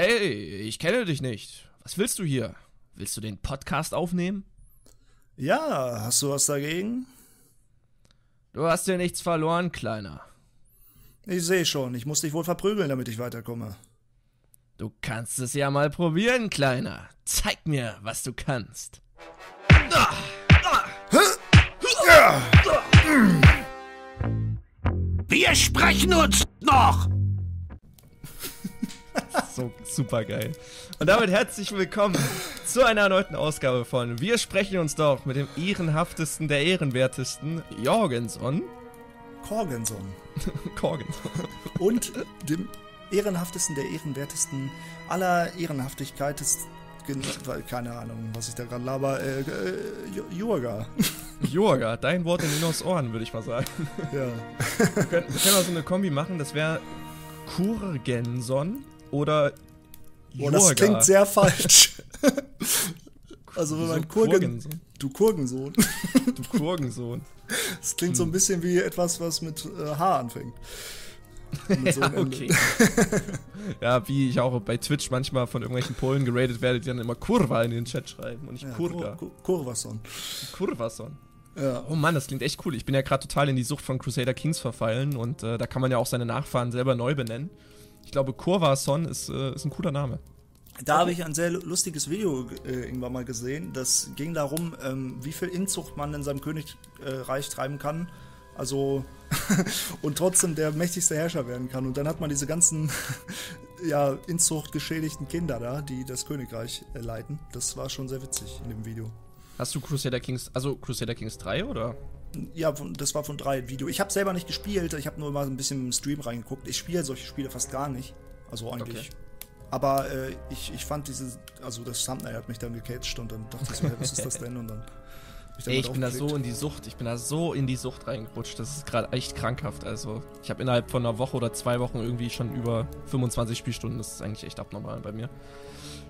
Hey, ich kenne dich nicht. Was willst du hier? Willst du den Podcast aufnehmen? Ja, hast du was dagegen? Du hast dir nichts verloren, Kleiner. Ich sehe schon, ich muss dich wohl verprügeln, damit ich weiterkomme. Du kannst es ja mal probieren, Kleiner. Zeig mir, was du kannst. Wir sprechen uns noch! So super geil. Und damit herzlich willkommen zu einer erneuten Ausgabe von Wir sprechen uns doch mit dem ehrenhaftesten der ehrenwertesten Jorgenson. Korgenson. Korgenson. Und dem ehrenhaftesten der ehrenwertesten aller Ehrenhaftigkeiten. Keine Ahnung, was ich da gerade laber. Äh, äh, Jurga. Jorga, dein Wort in Minos Ohren, würde ich mal sagen. Ja. Wir können, wir können mal so eine Kombi machen, das wäre Kurgenson oder Boah, das Jorga. klingt sehr falsch. also, wenn man Kurgen. Kurgenson? Du Kurgensohn. Du Kurgensohn. Das klingt so ein bisschen wie etwas, was mit äh, H anfängt. Mit so Ja, okay. ja, wie ich auch bei Twitch manchmal von irgendwelchen Polen geradet werde, die dann immer Kurva in den Chat schreiben und nicht Ja, Kurga. Kur Kur Kurvason. Kurvason. Ja. Oh Mann, das klingt echt cool. Ich bin ja gerade total in die Sucht von Crusader Kings verfallen und äh, da kann man ja auch seine Nachfahren selber neu benennen. Ich glaube, Kurvason ist, äh, ist ein cooler Name. Da habe ich ein sehr lustiges Video äh, irgendwann mal gesehen. Das ging darum, ähm, wie viel Inzucht man in seinem Königreich treiben kann. Also und trotzdem der mächtigste Herrscher werden kann. Und dann hat man diese ganzen ja, Inzucht geschädigten Kinder da, die das Königreich äh, leiten. Das war schon sehr witzig in dem Video. Hast du Crusader Kings, also Crusader Kings 3 oder? Ja, das war von drei Video. Ich habe selber nicht gespielt, ich habe nur mal ein bisschen im Stream reingeguckt. Ich spiele solche Spiele fast gar nicht. Also eigentlich. Okay. Aber äh, ich, ich fand dieses, also das Thumbnail hat mich dann gecatcht und dann dachte ich so, hey, was ist das denn? Und dann dann Ey, mal ich bin da so in die Sucht, ich bin da so in die Sucht reingerutscht. Das ist gerade echt krankhaft. Also, ich habe innerhalb von einer Woche oder zwei Wochen irgendwie schon über 25 Spielstunden. Das ist eigentlich echt abnormal bei mir.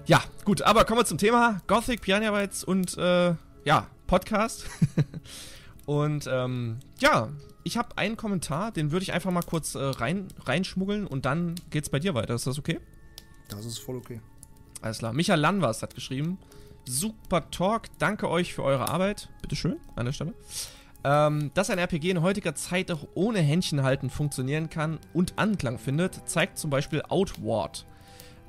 Ja, gut, aber kommen wir zum Thema Gothic, Piranha Bytes und äh, ja, Podcast. und ähm, ja, ich habe einen Kommentar, den würde ich einfach mal kurz äh, rein, reinschmuggeln und dann geht's bei dir weiter. Ist das okay? Das ist voll okay. Alles klar. Michael Lanvas hat geschrieben. Super Talk, danke euch für eure Arbeit. Bitteschön, an der Stelle. Ähm, dass ein RPG in heutiger Zeit auch ohne Händchen halten funktionieren kann und Anklang findet, zeigt zum Beispiel Outward.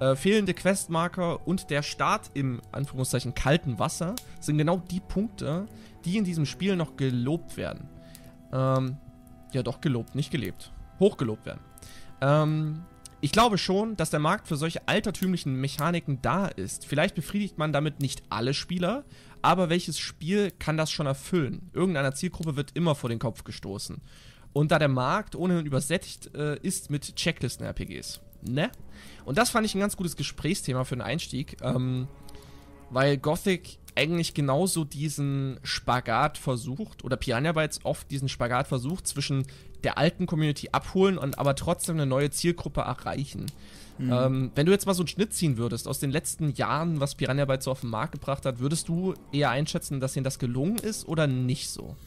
Äh, fehlende Questmarker und der Start im Anführungszeichen kalten Wasser sind genau die Punkte, die in diesem Spiel noch gelobt werden. Ähm, ja, doch gelobt, nicht gelebt. Hochgelobt werden. Ähm, ich glaube schon, dass der Markt für solche altertümlichen Mechaniken da ist. Vielleicht befriedigt man damit nicht alle Spieler, aber welches Spiel kann das schon erfüllen? Irgendeiner Zielgruppe wird immer vor den Kopf gestoßen. Und da der Markt ohnehin übersättigt äh, ist mit Checklisten-RPGs. Ne? Und das fand ich ein ganz gutes Gesprächsthema für den Einstieg, ähm, weil Gothic eigentlich genauso diesen Spagat versucht, oder Piranha Bytes oft diesen Spagat versucht, zwischen der alten Community abholen und aber trotzdem eine neue Zielgruppe erreichen. Ähm, wenn du jetzt mal so einen Schnitt ziehen würdest aus den letzten Jahren, was Piranha Bytes so auf den Markt gebracht hat, würdest du eher einschätzen, dass ihnen das gelungen ist oder nicht so?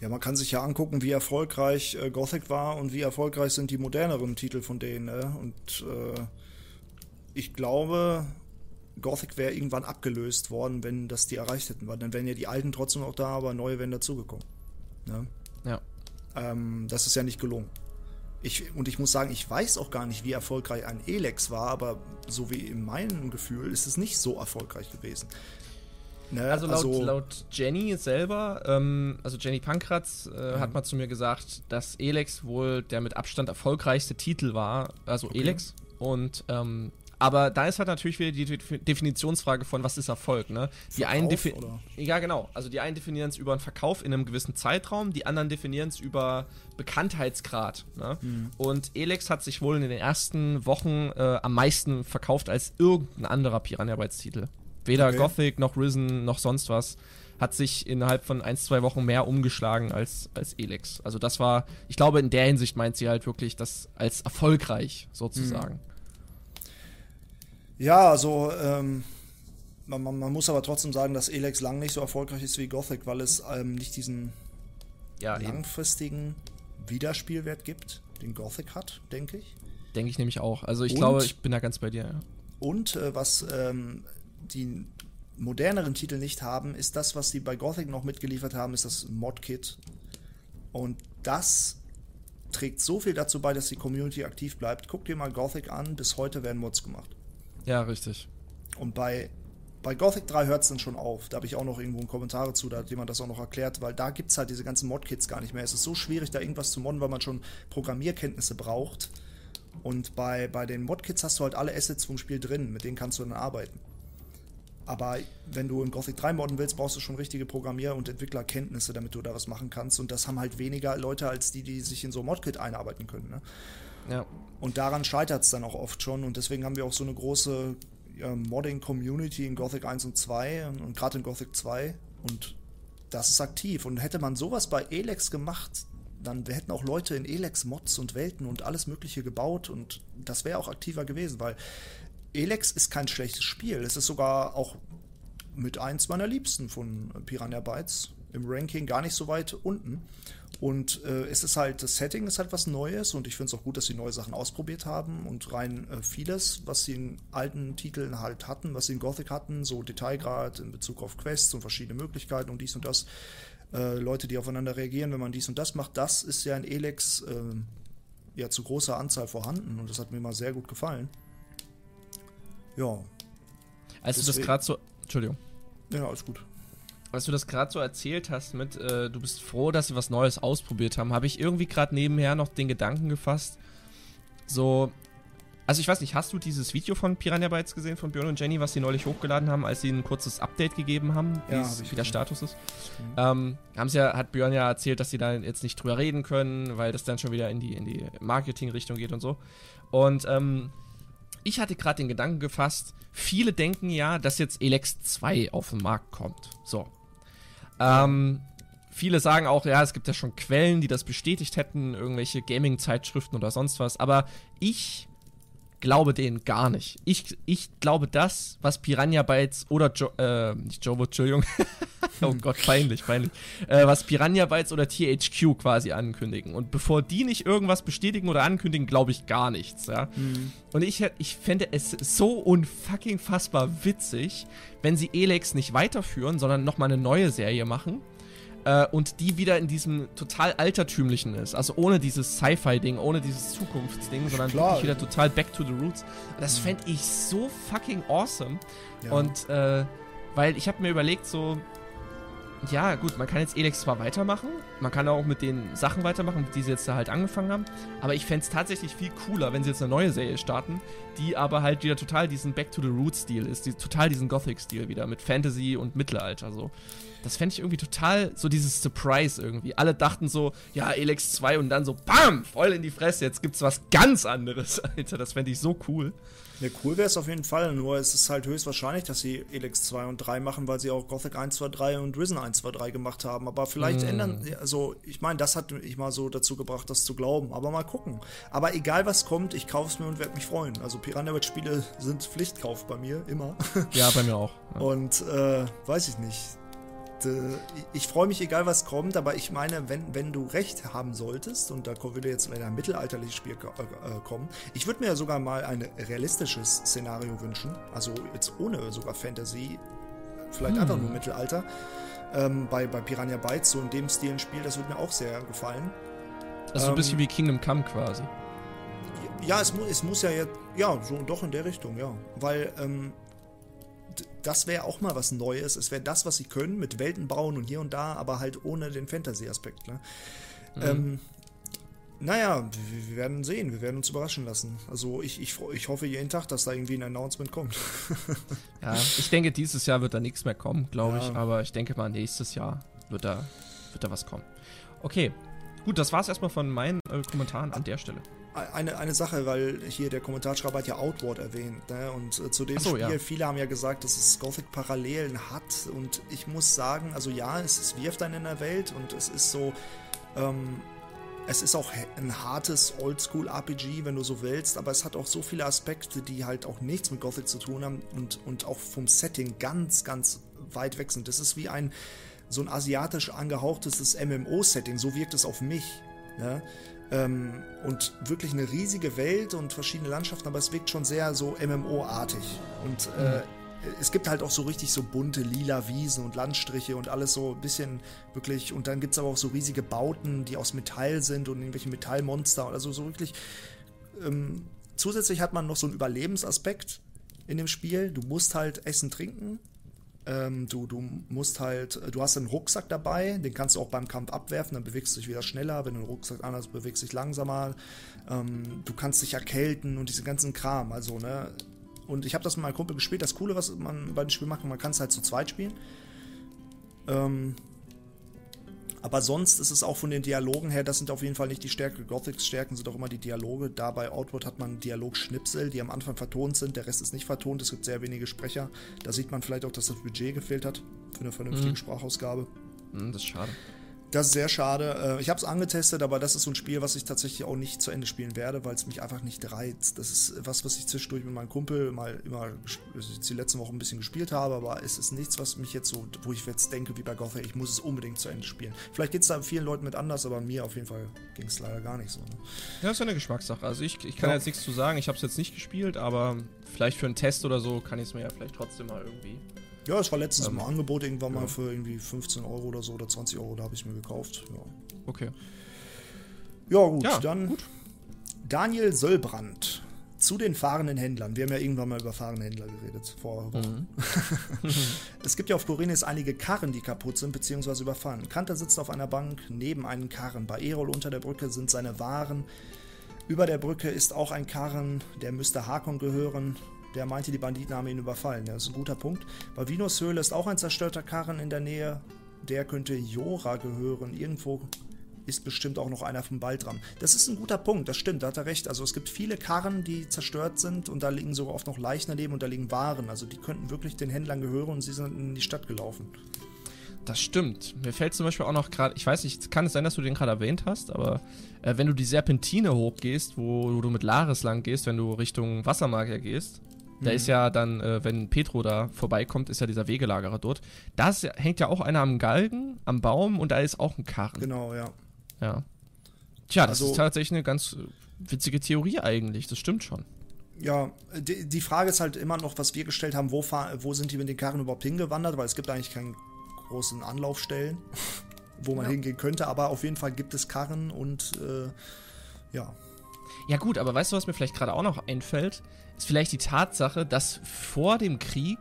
Ja, man kann sich ja angucken, wie erfolgreich äh, Gothic war und wie erfolgreich sind die moderneren Titel von denen. Ne? Und äh, ich glaube, Gothic wäre irgendwann abgelöst worden, wenn das die erreicht hätten. Weil dann wären ja die alten trotzdem noch da, aber neue wären dazugekommen. Ne? Ja. Ähm, das ist ja nicht gelungen. Ich, und ich muss sagen, ich weiß auch gar nicht, wie erfolgreich ein Elex war, aber so wie in meinem Gefühl ist es nicht so erfolgreich gewesen. Ne? Also laut, laut Jenny selber, ähm, also Jenny Pankratz, äh, hat mal zu mir gesagt, dass Elex wohl der mit Abstand erfolgreichste Titel war, also Okay. Elex. Und ähm, aber da ist halt natürlich wieder die De- Definitionsfrage von was ist Erfolg, ne? Die einen Verkauf, defi- oder? Ja, genau. Also die einen definieren es über einen Verkauf in einem gewissen Zeitraum, die anderen definieren es über Bekanntheitsgrad. Ne? Mhm. Und Elex hat sich wohl in den ersten Wochen äh, am meisten verkauft als irgendein anderer Piranha Bytes Titel. Weder Okay. Gothic noch Risen noch sonst was hat sich innerhalb von ein, zwei Wochen mehr umgeschlagen als, als Elex. Also das war, ich glaube, in der Hinsicht meint sie halt wirklich das als erfolgreich sozusagen. Ja, also ähm, man, man, man muss aber trotzdem sagen, dass Elex lang nicht so erfolgreich ist wie Gothic, weil es ähm, nicht diesen Ja, eben. langfristigen Wiederspielwert gibt, den Gothic hat, denke ich. denke ich nämlich auch. Also ich Und- glaube, ich bin da ganz bei dir. Ja. Und äh, was ähm, die moderneren Titel nicht haben, ist das, was die bei Gothic noch mitgeliefert haben, ist das Mod-Kit. Und das trägt so viel dazu bei, dass die Community aktiv bleibt. Guck dir mal Gothic an, bis heute werden Mods gemacht. Ja, richtig. Und bei, bei Gothic 3 hört es dann schon auf. Da habe ich auch noch irgendwo einen Kommentar zu, da hat jemand das auch noch erklärt, weil da gibt es halt diese ganzen Mod-Kits gar nicht mehr. Es ist so schwierig, da irgendwas zu modden, weil man schon Programmierkenntnisse braucht. Und bei, bei den Mod-Kits hast du halt alle Assets vom Spiel drin, mit denen kannst du dann arbeiten. Aber wenn du in Gothic 3 modden willst, brauchst du schon richtige Programmier- und Entwicklerkenntnisse, damit du da was machen kannst. Und das haben halt weniger Leute als die, die sich in so ein Mod-Kit einarbeiten können. Ne? Ja. Und daran scheitert es dann auch oft schon. Und deswegen haben wir auch so eine große ja, Modding-Community in Gothic 1 und 2 und, und gerade in Gothic 2. Und das ist aktiv. Und hätte man sowas bei Elex gemacht, dann hätten auch Leute in Elex Mods und Welten und alles Mögliche gebaut. Und das wäre auch aktiver gewesen, weil Elex ist kein schlechtes Spiel. Es ist sogar auch mit eins meiner Liebsten von Piranha Bytes. Im Ranking gar nicht so weit unten. Und äh, es ist halt, das Setting ist halt was Neues und ich finde es auch gut, dass sie neue Sachen ausprobiert haben und rein äh, vieles, was sie in alten Titeln halt hatten, was sie in Gothic hatten, so Detailgrad in Bezug auf Quests und verschiedene Möglichkeiten und dies und das, äh, Leute, die aufeinander reagieren, wenn man dies und das macht, das ist ja in Elex äh, ja zu großer Anzahl vorhanden und das hat mir mal sehr gut gefallen. Ja, Als du das Deswegen- gerade so. Entschuldigung. ja, alles gut. Als du das gerade so erzählt hast mit, äh, du bist froh, dass sie was Neues ausprobiert haben, habe ich irgendwie gerade nebenher noch den Gedanken gefasst, so, also ich weiß nicht, hast du dieses Video von Piranha Bytes gesehen, von Björn und Jenny, was sie neulich hochgeladen haben, als sie ein kurzes Update gegeben haben, wie, Ja, hab wie der. Status ist? Ähm, haben sie ja, hat Björn ja erzählt, dass sie da jetzt nicht drüber reden können, weil das dann schon wieder in die, in die Marketing-Richtung geht und so. Und ähm, ich hatte gerade den Gedanken gefasst, viele denken ja, dass jetzt Elex 2 auf den Markt kommt. So. Ähm, viele sagen auch, ja, es gibt ja schon Quellen, die das bestätigt hätten, irgendwelche Gaming-Zeitschriften oder sonst was. Aber ich glaube denen gar nicht. Ich, ich glaube das, was Piranha Bytes oder jo äh, nicht Jovo, Entschuldigung. oh Gott, peinlich, peinlich. Äh, was Piranha Bytes oder THQ quasi ankündigen. Und bevor die nicht irgendwas bestätigen oder ankündigen, glaube ich gar nichts, ja. Und ich, ich fände es so unfucking fassbar witzig, wenn sie Elex nicht weiterführen, sondern nochmal eine neue Serie machen. Äh, und die wieder in diesem total altertümlichen ist. Also ohne dieses Sci-Fi-Ding, ohne dieses Zukunftsding, sondern Klar. wirklich wieder total back to the roots. Das fände ich so fucking awesome. Ja. Und äh, weil ich habe mir überlegt, so, ja, gut, man kann jetzt Elex zwar weitermachen, man kann auch mit den Sachen weitermachen, die sie jetzt da halt angefangen haben, aber ich fände es tatsächlich viel cooler, wenn sie jetzt eine neue Serie starten, die aber halt wieder total diesen Back to the Roots-Stil ist, die, total diesen Gothic-Stil wieder mit Fantasy und Mittelalter so. Das fände ich irgendwie total so dieses Surprise irgendwie. Alle dachten so, ja, Elex 2 und dann so, BAM! Voll in die Fresse, jetzt gibt's was ganz anderes, Alter. Das fände ich so cool. Ja, cool wäre es auf jeden Fall, nur es ist halt höchstwahrscheinlich, dass sie Elex 2 und 3 machen, weil sie auch Gothic 1, 2, 3 und Risen 1, 2, 3 gemacht haben. Aber vielleicht ändern, also ich meine, das hat mich mal so dazu gebracht, das zu glauben. Aber mal gucken. Aber egal was kommt, ich kaufe es mir und werde mich freuen. Also Piranha Bytes Spiele sind Pflichtkauf bei mir, immer. Ja, bei mir auch. Ja. Und äh, weiß ich nicht. D- Ich freue mich, egal was kommt, aber ich meine, wenn, wenn du recht haben solltest, und da würde jetzt leider ein mittelalterliches Spiel äh, äh, kommen, ich würde mir ja sogar mal ein realistisches Szenario wünschen, also jetzt ohne sogar Fantasy, vielleicht einfach nur Mittelalter, ähm, bei, bei Piranha Bytes, so in dem Stil ein Spiel, das würde mir auch sehr gefallen. Also so ein bisschen ähm, wie Kingdom Come quasi. Ja, es, mu es muss ja jetzt, ja, so doch in der Richtung, ja. Weil ähm, das wäre auch mal was Neues. Es wäre das, was sie können, mit Welten bauen und hier und da, aber halt ohne den Fantasy-Aspekt. Ne? Ähm, naja, wir, werden sehen, wir werden uns überraschen lassen. Also ich, ich, ich hoffe jeden Tag, dass da irgendwie ein Announcement kommt. Ja, ich denke, dieses Jahr wird da nichts mehr kommen, glaube Ja. ich. Aber ich denke mal, nächstes Jahr wird da, wird da was kommen. Okay. Gut, das war's erstmal von meinen äh, Kommentaren an der Stelle. Eine, eine Sache, weil hier der Kommentarschreiber hat ja Outward erwähnt, ne? Und äh, zu dem so, Spiel, ja. viele haben ja gesagt, dass es Gothic Parallelen hat. Und ich muss sagen, also ja, es ist wirft einen in der Welt und es ist so, ähm, es ist auch ein hartes Oldschool-RPG, wenn du so willst, aber es hat auch so viele Aspekte, die halt auch nichts mit Gothic zu tun haben und, und auch vom Setting ganz, ganz weit weg sind. Das ist wie ein so ein asiatisch angehauchtes MMO-Setting, so wirkt es auf mich. Ne? Ähm, und wirklich eine riesige Welt und verschiedene Landschaften, aber es wirkt schon sehr so MMO-artig. Und äh, mhm. es gibt halt auch so richtig so bunte lila Wiesen und Landstriche und alles so ein bisschen wirklich. Und dann gibt es aber auch so riesige Bauten, die aus Metall sind und irgendwelche Metallmonster. Also so wirklich. Ähm, zusätzlich hat man noch so einen Überlebensaspekt in dem Spiel. Du musst halt essen, trinken ähm, du, du musst halt, du hast einen Rucksack dabei, den kannst du auch beim Kampf abwerfen, dann bewegst du dich wieder schneller. Wenn du einen Rucksack anders bewegst du dich langsamer. Ähm, du kannst dich erkälten und diesen ganzen Kram. Also, ne? Und ich habe das mit meinem Kumpel gespielt. Das Coole, was man bei dem Spiel macht, man kann es halt zu zweit spielen. Ähm, aber sonst ist es auch von den Dialogen her, das sind auf jeden Fall nicht die Stärke. Gothics Stärken sind auch immer die Dialoge. Da bei Outward hat man Dialogschnipsel, die am Anfang vertont sind. Der Rest ist nicht vertont. Es gibt sehr wenige Sprecher. Da sieht man vielleicht auch, dass das Budget gefehlt hat für eine vernünftige mhm. Sprachausgabe. Mhm, das ist schade. Das ist sehr schade. Äh, ich habe es angetestet, aber das ist so ein Spiel, was ich tatsächlich auch nicht zu Ende spielen werde, weil es mich einfach nicht reizt. Das ist was, was ich zwischendurch mit meinem Kumpel mal immer die letzten Wochen ein bisschen gespielt habe, aber es ist nichts, was mich jetzt so, wo ich jetzt denke, wie bei Gothic, ich muss es unbedingt zu Ende spielen. Vielleicht geht es da vielen Leuten mit anders, aber mir auf jeden Fall ging es leider gar nicht so. Ne? Ja, das ist ja eine Geschmackssache. Also ich, ich kann ja. jetzt nichts zu sagen, ich habe es jetzt nicht gespielt, aber vielleicht für einen Test oder so kann ich es mir ja vielleicht trotzdem mal irgendwie ja, es war letztens ähm, im Angebot irgendwann ja. mal für irgendwie 15 Euro oder so oder 20 Euro, da habe ich es mir gekauft. Ja. Okay. Ja, gut, ja, dann gut. Daniel Söllbrand zu den fahrenden Händlern. Wir haben ja irgendwann mal über fahrende Händler geredet vor Wochen. Mhm. es gibt ja auf Korinis einige Karren, die kaputt sind bzw. überfahren. Kanter sitzt auf einer Bank neben einem Karren. Bei Erol unter der Brücke sind seine Waren. Über der Brücke ist auch ein Karren, der müsste Hakon gehören der meinte, die Banditen haben ihn überfallen. Das ist ein guter Punkt. Bei Vinos Höhle ist auch ein zerstörter Karren in der Nähe. Der könnte Jora gehören. Irgendwo ist bestimmt auch noch einer vom Baldram. Das ist ein guter Punkt, das stimmt, da hat er recht. Also es gibt viele Karren, die zerstört sind und da liegen sogar oft noch Leichen daneben und da liegen Waren. Also die könnten wirklich den Händlern gehören und sie sind in die Stadt gelaufen. Das stimmt. Mir fällt zum Beispiel auch noch gerade, ich weiß nicht, kann es sein, dass du den gerade erwähnt hast, aber äh, wenn du die Serpentine hochgehst, wo, wo, du mit Laris lang gehst, wenn du Richtung Wassermagier gehst, da ist mhm. ja dann, äh, wenn Petro da vorbeikommt, ist ja dieser Wegelagerer dort. Da hängt ja auch einer am Galgen, am Baum und da ist auch ein Karren. Genau, ja. Ja. Tja, das also, ist tatsächlich eine ganz witzige Theorie eigentlich, das stimmt schon. Ja, die, die Frage ist halt immer noch, was wir gestellt haben, wo, wo sind die mit den Karren überhaupt hingewandert, weil es gibt eigentlich keinen großen Anlaufstellen, wo man ja. hingehen könnte, aber auf jeden Fall gibt es Karren und äh, ja. Ja gut, aber weißt du, was mir vielleicht gerade auch noch einfällt? Ist vielleicht die Tatsache, dass vor dem Krieg,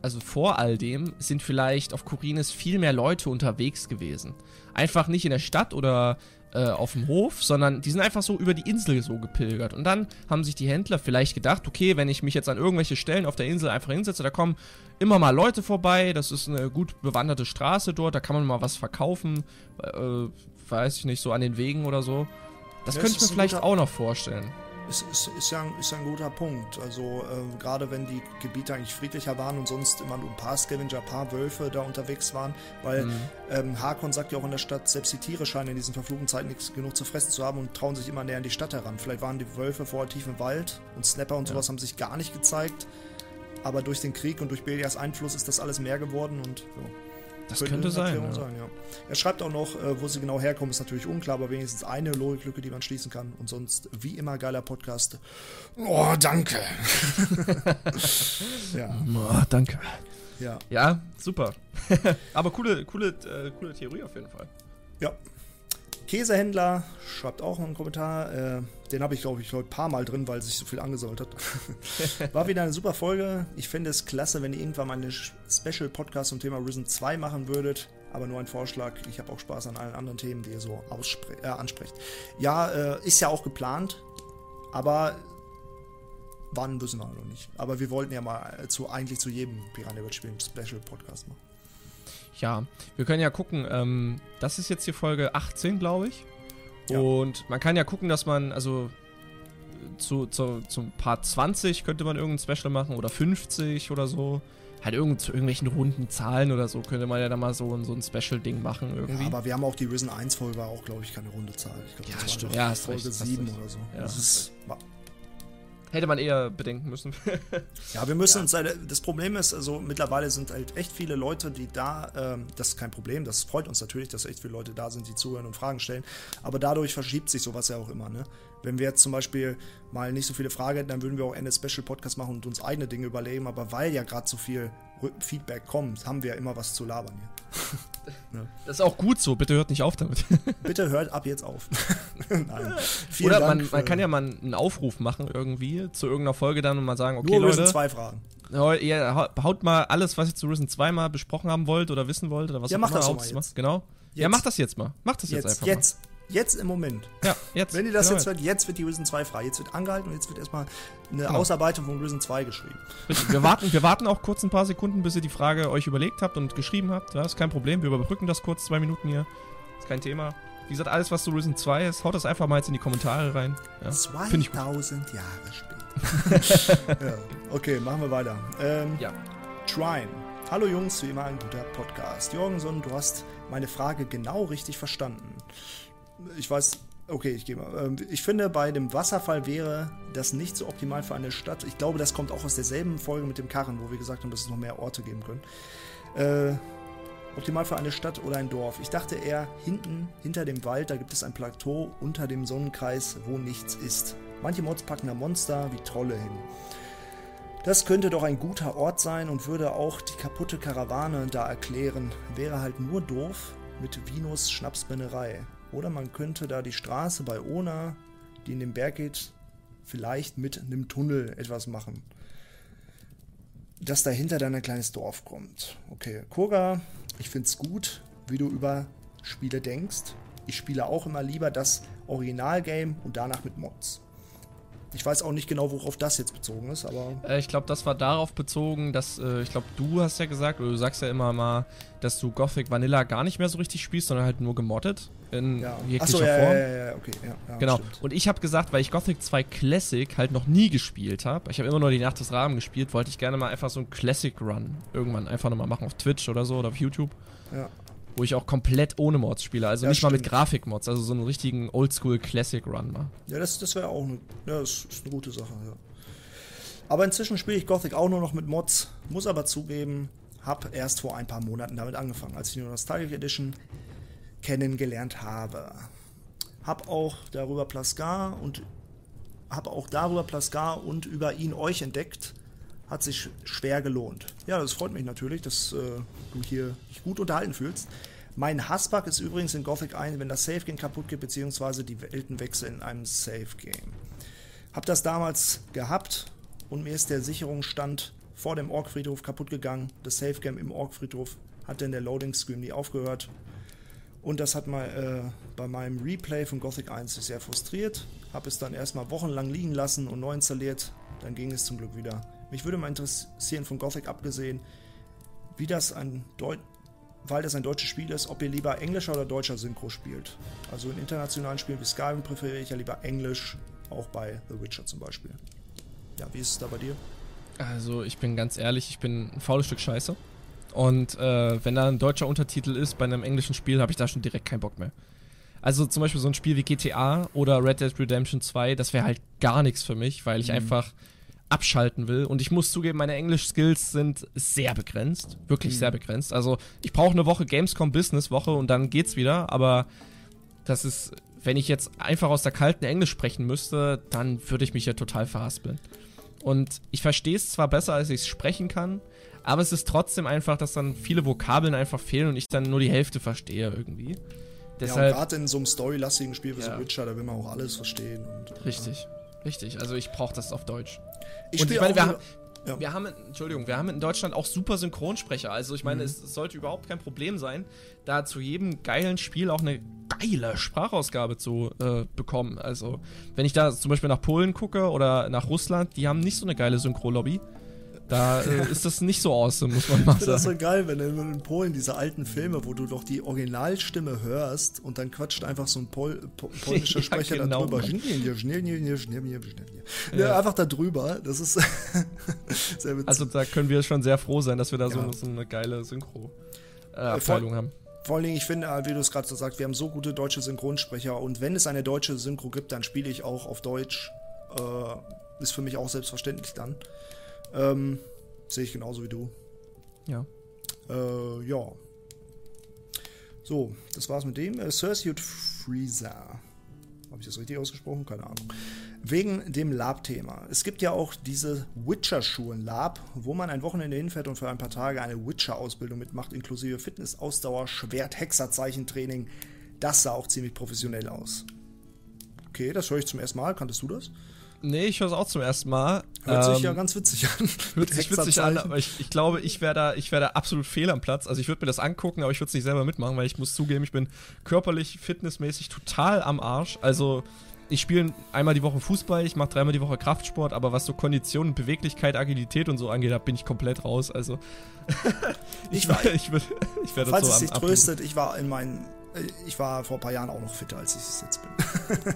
also vor all dem, sind vielleicht auf Kurines viel mehr Leute unterwegs gewesen. Einfach nicht in der Stadt oder äh, auf dem Hof, sondern die sind einfach so über die Insel so gepilgert. Und dann haben sich die Händler vielleicht gedacht, okay, wenn ich mich jetzt an irgendwelche Stellen auf der Insel einfach hinsetze, da kommen immer mal Leute vorbei, das ist eine gut bewanderte Straße dort, da kann man mal was verkaufen, äh, weiß ich nicht, so an den Wegen oder so. Das ja, könnte ich mir vielleicht auch noch vorstellen ist, ist, ist, ja, ein, ist ja ein guter Punkt. Also äh, gerade wenn die Gebiete eigentlich friedlicher waren und sonst immer nur ein paar Scavenger, ein paar Wölfe da unterwegs waren, weil mhm. ähm, Hakon sagt ja auch in der Stadt, selbst die Tiere scheinen in diesen verfluchten Zeiten nichts genug zu fressen zu haben und trauen sich immer näher an die Stadt heran. Vielleicht waren die Wölfe vorher tief im Wald und Snapper und ja. sowas haben sich gar nicht gezeigt. Aber durch den Krieg und durch Belias Einfluss ist das alles mehr geworden und so. Das könnte, könnte sein, ja. sein ja. Er schreibt auch noch, äh, wo sie genau herkommen, ist natürlich unklar, aber wenigstens eine Logiklücke, die man schließen kann. Und sonst, wie immer, geiler Podcast. Oh, danke. ja. Oh, danke. Ja. Ja, super. aber coole, coole, äh, coole Theorie auf jeden Fall. Ja. Käsehändler schreibt auch einen Kommentar. Äh, den habe ich, glaube ich, heute ein paar Mal drin, weil sich so viel angesammelt hat. War wieder eine super Folge. Ich finde es klasse, wenn ihr irgendwann mal einen Special-Podcast zum Thema Risen 2 machen würdet. Aber nur ein Vorschlag. Ich habe auch Spaß an allen anderen Themen, die ihr so äh, ansprecht. Ja, äh, ist ja auch geplant. Aber wann wissen wir noch nicht. Aber wir wollten ja mal zu, eigentlich zu jedem Piranha-Spiel einen Special-Podcast machen. Ja, wir können ja gucken. Ähm, das ist jetzt die Folge 18, glaube ich. Ja. Und man kann ja gucken, dass man, also zu, zu, zum Part 20 könnte man irgendein Special machen oder 50 oder so. Halt irgend, zu irgendwelchen runden Zahlen oder so könnte man ja da mal so, so ein Special-Ding machen irgendwie. Ja, aber wir haben auch die Risen 1 Folge war auch, glaube ich, keine runde Zahl. Ich glaube, ja, das stimmt. Ja, Folge recht, 7 oder so. Ja, das ist, Hätte man eher bedenken müssen. ja, wir müssen ja. uns, halt, das Problem ist, also mittlerweile sind halt echt viele Leute, die da, ähm, das ist kein Problem, das freut uns natürlich, dass echt viele Leute da sind, die zuhören und Fragen stellen, aber dadurch verschiebt sich sowas ja auch immer, ne? Wenn wir jetzt zum Beispiel mal nicht so viele Fragen hätten, dann würden wir auch Ende Special Podcast machen und uns eigene Dinge überlegen, aber weil ja gerade so viel Feedback kommt, haben wir ja immer was zu labern hier. Das ist auch gut so, bitte hört nicht auf damit. bitte hört ab jetzt auf. Nein. Vielen Oder man, man, kann ja mal einen Aufruf machen irgendwie zu irgendeiner Folge dann und mal sagen, okay, Nur Leute. zwei Fragen. Ja, haut mal alles, was ihr zu Risen 2 mal besprochen haben wollt oder wissen wollt oder was ja, auch immer. Ja, mach das mal jetzt. Genau. Jetzt. Ja, mach das jetzt mal. Mach das jetzt, jetzt einfach jetzt. mal. Jetzt im Moment. Ja, jetzt. Wenn ihr das genau jetzt hört, jetzt wird die Risen 2 frei. Jetzt wird angehalten und jetzt wird erstmal eine genau. Ausarbeitung von Risen 2 geschrieben. Wir warten, wir warten auch kurz ein paar Sekunden, bis ihr die Frage euch überlegt habt und geschrieben habt. Das ist kein Problem. Wir überbrücken das kurz, zwei Minuten hier. Ist kein Thema. Wie gesagt, alles, was zu Risen 2 ist, haut das einfach mal jetzt in die Kommentare rein. Ja, 2000 Jahre später. ja. Okay, machen wir weiter. Ähm, ja. Trine. Hallo Jungs, wie immer ein guter Podcast. Jorgenson, du hast meine Frage genau richtig verstanden ich weiß, okay, ich gehe mal. Ähm, ich finde, bei dem Wasserfall wäre das nicht so optimal für eine Stadt. Ich glaube, das kommt auch aus derselben Folge mit dem Karren, wo wir gesagt haben, dass es noch mehr Orte geben können. Äh, optimal für eine Stadt oder ein Dorf. Ich dachte eher, hinten, hinter dem Wald, da gibt es ein Plateau unter dem Sonnenkreis, wo nichts ist. Manche Mods packen da Monster wie Trolle hin. Das könnte doch ein guter Ort sein und würde auch die kaputte Karawane da erklären. Wäre halt nur doof mit Vinos Schnapsbrennerei. Oder man könnte da die Straße bei Ona, die in den Berg geht, vielleicht mit einem Tunnel etwas machen. Dass dahinter dann ein kleines Dorf kommt. Okay, Kurga, ich finde es gut, wie du über Spiele denkst. Ich spiele auch immer lieber das Originalgame und danach mit Mods. Ich weiß auch nicht genau, worauf das jetzt bezogen ist, aber. Äh, ich glaube, das war darauf bezogen, dass, äh, ich glaube, du hast ja gesagt, oder du sagst ja immer mal, dass du Gothic Vanilla gar nicht mehr so richtig spielst, sondern halt nur gemoddet. In ja. jeglicher Achso, ja, Form. Ja, ja, ja, okay. Ja, ja, genau. Stimmt. Und ich habe gesagt, weil ich Gothic 2 Classic halt noch nie gespielt habe, ich habe immer nur die Nacht des Rahmen gespielt, wollte ich gerne mal einfach so einen Classic Run irgendwann einfach nochmal machen auf Twitch oder so oder auf YouTube. Ja wo ich auch komplett ohne Mods spiele. Also ja, nicht stimmt. mal mit Grafikmods, also so einen richtigen Oldschool Classic Run mal. Ja, das, das wäre auch eine, ja, das ist eine gute Sache, ja. Aber inzwischen spiele ich Gothic auch nur noch mit Mods, muss aber zugeben, habe erst vor ein paar Monaten damit angefangen, als ich die Nostalgic Edition kennengelernt habe. Hab auch darüber Plasgar und habe auch darüber Plasgar und über ihn euch entdeckt. Hat sich schwer gelohnt. Ja, das freut mich natürlich, dass äh, du hier dich gut unterhalten fühlst. Mein Hassbug ist übrigens in Gothic 1, wenn das Safe Game kaputt geht, beziehungsweise die Welten wechseln in einem Safe Game. Hab das damals gehabt und mir ist der Sicherungsstand vor dem Ork-Friedhof kaputt gegangen. Das Safe Game im Ork-Friedhof hat dann der Loading Screen nie aufgehört. Und das hat mal äh, bei meinem Replay von Gothic 1 sehr frustriert. Hab es dann erstmal wochenlang liegen lassen und neu installiert. Dann ging es zum Glück wieder. Mich würde mal interessieren, von Gothic abgesehen, wie das ein Deu weil das ein deutsches Spiel ist, ob ihr lieber englischer oder deutscher Synchro spielt. Also in internationalen Spielen wie Skyrim präferiere ich ja lieber Englisch, auch bei The Witcher zum Beispiel. Ja, wie ist es da bei dir? Also ich bin ganz ehrlich, ich bin ein faules Stück Scheiße. Und äh, wenn da ein deutscher Untertitel ist bei einem englischen Spiel, habe ich da schon direkt keinen Bock mehr. Also zum Beispiel so ein Spiel wie GTA oder Red Dead Redemption 2, das wäre halt gar nichts für mich, weil ich mhm. einfach abschalten will. Und ich muss zugeben, meine Englisch-Skills sind sehr begrenzt. Wirklich mhm. sehr begrenzt. Also ich brauche eine Woche Gamescom Business Woche und dann geht's wieder. Aber das ist, wenn ich jetzt einfach aus der kalten Englisch sprechen müsste, dann würde ich mich ja total verhaspeln. Und ich verstehe es zwar besser, als ich es sprechen kann, aber es ist trotzdem einfach, dass dann viele Vokabeln einfach fehlen und ich dann nur die Hälfte verstehe irgendwie. Deshalb, ja, gerade in so einem storylastigen Spiel wie ja. so Witcher, da will man auch alles verstehen. Und, richtig, ja. richtig. Also ich brauche das auf Deutsch. Ich und ich meine, wir, haben, ja. wir haben, Entschuldigung, wir haben in Deutschland auch super Synchronsprecher. Also ich meine, mhm. es sollte überhaupt kein Problem sein, da zu jedem geilen Spiel auch eine geile Sprachausgabe zu äh, bekommen. Also wenn ich da zum Beispiel nach Polen gucke oder nach Russland, die haben nicht so eine geile Synchro-Lobby. Da äh, ist das nicht so awesome, muss man mal sagen. Das so geil, wenn in Polen diese alten Filme, wo du doch die Originalstimme hörst und dann quatscht einfach so ein Pol Pol polnischer Sprecher ja, genau. da drüber. Ja. einfach da drüber. Das ist sehr witzig. Also da können wir schon sehr froh sein, dass wir da ja. so, so, eine geile Synchro-Abteilung äh, haben. Vor allen Dingen, ich finde, wie du es gerade so sagst, wir haben so gute deutsche Synchronsprecher und wenn es eine deutsche Synchro gibt, dann spiele ich auch auf Deutsch. Äh, ist für mich auch selbstverständlich dann. Ähm, Sehe ich genauso wie du. Ja. Äh, ja. So, das war's mit dem. Äh, Sursuit Freezer. Habe ich das richtig ausgesprochen? Keine Ahnung. Wegen dem Lab-Thema. Es gibt ja auch diese Witcher-Schulen-Lab, wo man ein Wochenende hinfährt und für ein paar Tage eine Witcher-Ausbildung mitmacht, inklusive Fitness, Ausdauer, Schwert, Hexerzeichentraining. Das sah auch ziemlich professionell aus. Okay, das höre ich zum ersten Mal. Kanntest du das? Nee, ich höre es auch zum ersten Mal. Hört sich ja ganz witzig an. Hört sich witzig an, aber ich, ich glaube, ich wäre da, ich wär da absolut fehl am Platz. Also ich würde mir das angucken, aber ich würde es nicht selber mitmachen, weil ich muss zugeben, ich bin körperlich, fitnessmäßig total am Arsch. Also ich spiele einmal die Woche Fußball, ich mache dreimal die Woche Kraftsport, aber was so Kondition, Beweglichkeit, Agilität und so angeht, da bin ich komplett raus. Also Ich war- ich, würd- ich werde Falls so es dich Abnehmen. tröstet, ich war in meinen. äh, Ich war vor ein paar Jahren auch noch fitter, als ich es jetzt bin.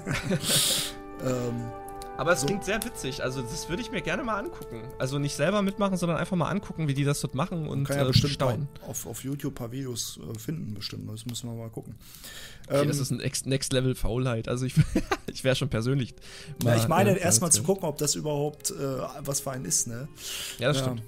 ähm, Aber es So. klingt sehr witzig. Also, das würde ich mir gerne mal angucken. Also nicht selber mitmachen, sondern einfach mal angucken, wie die das dort machen und kann ja äh, bestimmt staunen. auf, auf YouTube ein paar Videos äh, finden, bestimmt. Das müssen wir mal gucken. Okay, Ähm, das ist ein Ex- Next-Level-Faulheit. Also, ich, ich wäre schon persönlich. ja, mal, ich meine, äh, erstmal zu gucken, ob das überhaupt äh, was für einen ist, ne? Ja, das Ja. stimmt.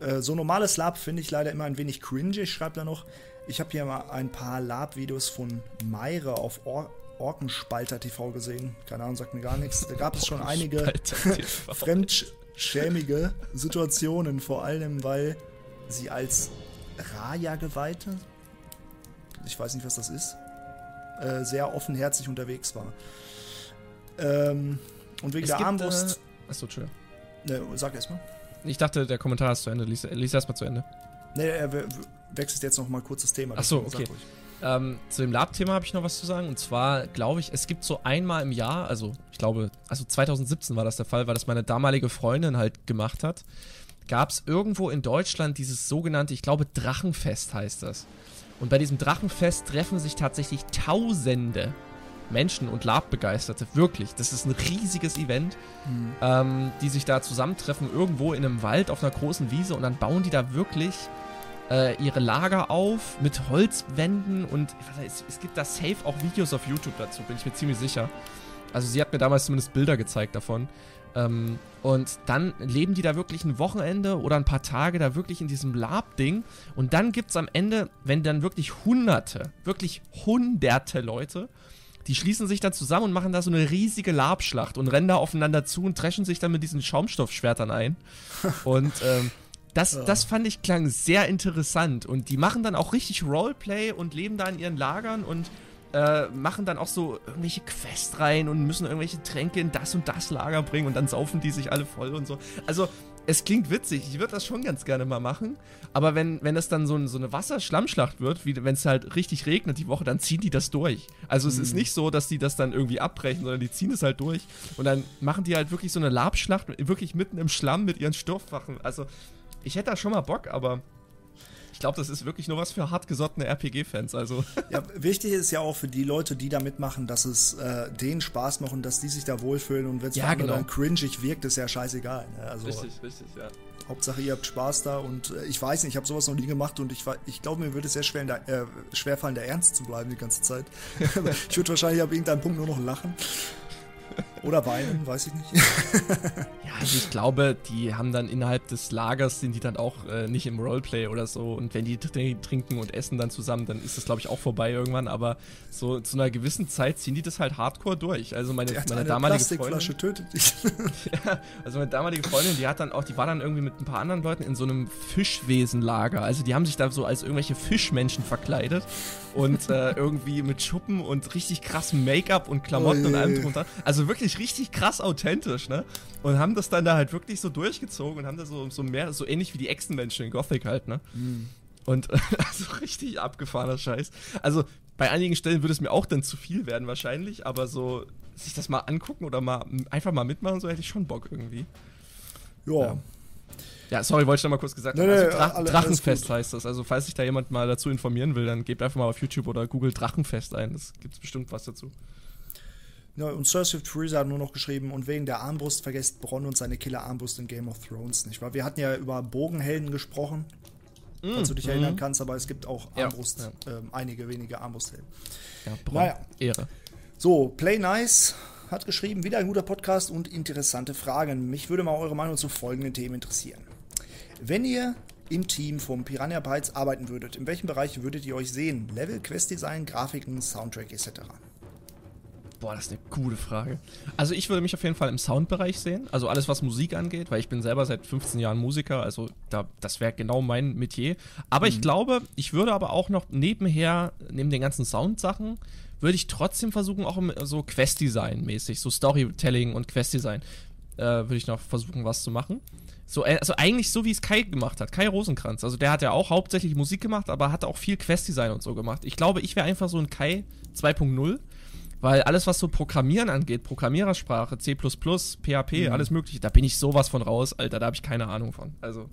Äh, so normales Lab finde ich leider immer ein wenig cringy, schreibt er noch. Ich habe hier mal ein paar Lab-Videos von Meire auf Or Orkenspalter TV gesehen. Keine Ahnung, sagt mir gar nichts. Da gab es schon einige fremdschämige Situationen, vor allem weil sie als Raja-Geweihte, ich weiß nicht, was das ist, äh, sehr offenherzig unterwegs war. Ähm, und wegen Es der Armbrust. Äh, achso, Entschuldigung. ne, sag erst mal. Ich dachte, der Kommentar ist zu Ende. Lies, lies erst mal zu Ende. Ne, er we- we- wechselt jetzt noch mal kurz das Thema. Ach so, deswegen sag okay. Ähm, zu dem Lab-Thema habe ich noch was zu sagen. Und zwar glaube ich, es gibt so einmal im Jahr, also ich glaube, also 2017 war das der Fall, weil das meine damalige Freundin halt gemacht hat, gab es irgendwo in Deutschland dieses sogenannte, ich glaube, Drachenfest heißt das. Und bei diesem Drachenfest treffen sich tatsächlich Tausende Menschen und Lab-Begeisterte. Wirklich. Das ist ein riesiges Event, ähm, die sich da zusammentreffen, irgendwo in einem Wald auf einer großen Wiese und dann bauen die da wirklich äh, ihre Lager auf mit Holzwänden und es, es gibt da safe auch Videos auf YouTube dazu, bin ich mir ziemlich sicher. Also sie hat mir damals zumindest Bilder gezeigt davon. Ähm, und dann leben die da wirklich ein Wochenende oder ein paar Tage da wirklich in diesem Lab-Ding. Und dann gibt es am Ende, wenn dann wirklich hunderte, wirklich hunderte Leute, die schließen sich dann zusammen und machen da so eine riesige Labschlacht und rennen da aufeinander zu und dreschen sich dann mit diesen Schaumstoffschwertern ein. Und ähm, das, das fand ich klang sehr interessant. Und die machen dann auch richtig Roleplay und leben da in ihren Lagern und äh, machen dann auch so irgendwelche Quests rein und müssen irgendwelche Tränke in das und das Lager bringen und dann saufen die sich alle voll und so. Also, es klingt witzig. Ich würde das schon ganz gerne mal machen. Aber wenn, wenn es dann so, ein, so eine Wasserschlammschlacht wird, wie wenn es halt richtig regnet die Woche, dann ziehen die das durch. Also es ist nicht so, dass die das dann irgendwie abbrechen, sondern die ziehen es halt durch. Und dann machen die halt wirklich so eine Labschlacht, wirklich mitten im Schlamm mit ihren Stoffwachen. Also ich hätte da schon mal Bock, aber ich glaube, das ist wirklich nur was für hartgesottene RPG-Fans. Also Ja, wichtig ist ja auch für die Leute, die da mitmachen, dass es äh, denen Spaß macht und dass die sich da wohlfühlen. Und wenn es Ja, genau. dann cringig wirkt, ist ja scheißegal. Ne? Also richtig, ja. Hauptsache ihr habt Spaß da und äh, ich weiß nicht, ich habe sowas noch nie gemacht und ich, ich glaube, mir würde es sehr schwer, in der, äh, schwerfallen, da ernst zu bleiben die ganze Zeit. ich würde wahrscheinlich ab irgendeinem Punkt nur noch lachen. Oder weinen, weiß ich nicht. Ja, also ich glaube, die haben dann innerhalb des Lagers, sind die dann auch äh, nicht im Roleplay oder so. Und wenn die tr- trinken und essen dann zusammen, dann ist das, glaube ich, auch vorbei irgendwann. Aber so zu einer gewissen Zeit ziehen die das halt hardcore durch. Also meine, Der hat meine eine damalige Plastikflasche Freundin. tötet dich. Ja, also meine damalige Freundin, die hat dann auch, die war dann irgendwie mit ein paar anderen Leuten in so einem Fischwesenlager. Also die haben sich da so als irgendwelche Fischmenschen verkleidet und äh, irgendwie mit Schuppen und richtig krassem Make-up und Klamotten Oh und allem drunter. Also wirklich richtig krass authentisch, ne? Und haben das dann da halt wirklich so durchgezogen und haben da so, so mehr, so ähnlich wie die Echsenmenschen in Gothic halt, ne? Und also richtig abgefahrener Scheiß. Also bei einigen Stellen würde es mir auch dann zu viel werden wahrscheinlich, aber so sich das mal angucken oder mal einfach mal mitmachen, so hätte ich schon Bock irgendwie. ja. Ja. Ja, sorry, wollte ich noch mal kurz gesagt Nee, haben. Also nee, Drach alle- Drachenfest heißt das. Also falls sich da jemand mal dazu informieren will, dann gebt einfach mal auf YouTube oder Google Drachenfest ein. Das gibt's bestimmt was dazu. Ja, und Cersei Freezer hat nur noch geschrieben, und wegen der Armbrust vergesst Bronn und seine Killer-Armbrust in Game of Thrones nicht wahr? Wir hatten ja über Bogenhelden gesprochen, falls du dich erinnern kannst, aber es gibt auch Ja, Armbrust, Ähm, einige wenige Armbrusthelden. Ja, Braun. Naja. Ehre. So, Play Nice hat geschrieben, wieder ein guter Podcast und interessante Fragen. Mich würde mal eure Meinung zu folgenden Themen interessieren. Wenn ihr im Team vom Piranha Bytes arbeiten würdet, in welchem Bereich würdet ihr euch sehen? Level, Questdesign, Grafiken, Soundtrack etc. Boah, das ist eine coole Frage. Also ich würde mich auf jeden Fall im Soundbereich sehen, also alles was Musik angeht, weil ich bin selber seit 15 Jahren Musiker, also da, das wäre genau mein Metier. Aber mhm. ich glaube, ich würde aber auch noch nebenher, neben den ganzen Soundsachen, würde ich trotzdem versuchen, auch so Questdesign mäßig, so Storytelling und Questdesign, äh, würde ich noch versuchen, was zu machen. So, äh, also eigentlich so, wie es Kai gemacht hat, Kai Rosenkranz. Also der hat ja auch hauptsächlich Musik gemacht, aber hat auch viel Questdesign und so gemacht. Ich glaube, ich wäre einfach so ein Kai 2.0 weil alles, was so Programmieren angeht, Programmierersprache, C, PHP, mhm. alles Mögliche, da bin ich sowas von raus, Alter, da habe ich keine Ahnung von. Also.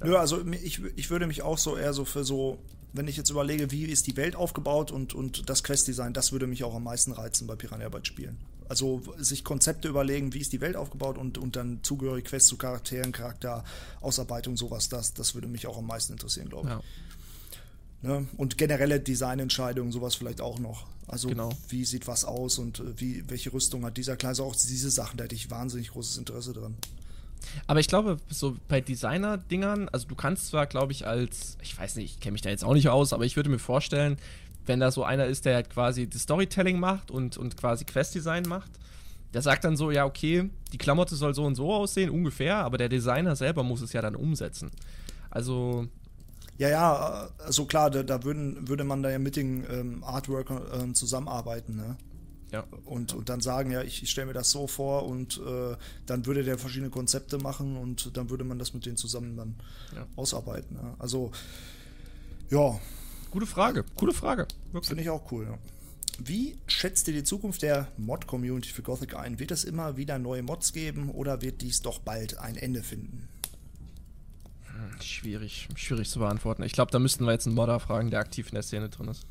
Ja. Nö, also ich, ich würde mich auch so eher so für so, wenn ich jetzt überlege, wie ist die Welt aufgebaut und, und das Questdesign, das würde mich auch am meisten reizen bei Piranha Bytes Spielen. Also sich Konzepte überlegen, wie ist die Welt aufgebaut und, und dann zugehörige Quests zu Charakteren, Charakter, Ausarbeitung, sowas, das, das würde mich auch am meisten interessieren, glaube ich. Ja. Ne? Und generelle Designentscheidungen, sowas vielleicht auch noch. Also genau. wie sieht was aus und äh, wie, welche Rüstung hat dieser Kleid? Also auch diese Sachen, da hätte ich wahnsinnig großes Interesse dran. Aber ich glaube, so bei Designer-Dingern, also du kannst zwar, glaube ich, als, ich weiß nicht, ich kenne mich da jetzt auch nicht aus, aber ich würde mir vorstellen, wenn da so einer ist, der quasi das Storytelling macht und, und quasi Quest-Design macht, der sagt dann so, ja, okay, die Klamotte soll so und so aussehen, ungefähr, aber der Designer selber muss es ja dann umsetzen. Also, ja, ja, also klar, da, da würden, würde man da ja mit den ähm, Artworkern ähm, zusammenarbeiten, ne? Ja. Und, und dann sagen, ja, ich, ich stelle mir das so vor und äh, dann würde der verschiedene Konzepte machen und dann würde man das mit denen zusammen dann ja. ausarbeiten. Ja. Also, ja. Gute Frage, coole Frage. Finde ich auch cool, ja. Wie schätzt ihr die Zukunft der Mod-Community für Gothic ein? Wird es immer wieder neue Mods geben oder wird dies doch bald ein Ende finden? Schwierig, schwierig zu beantworten. Ich glaube, da müssten wir jetzt einen Modder fragen, der aktiv in der Szene drin ist.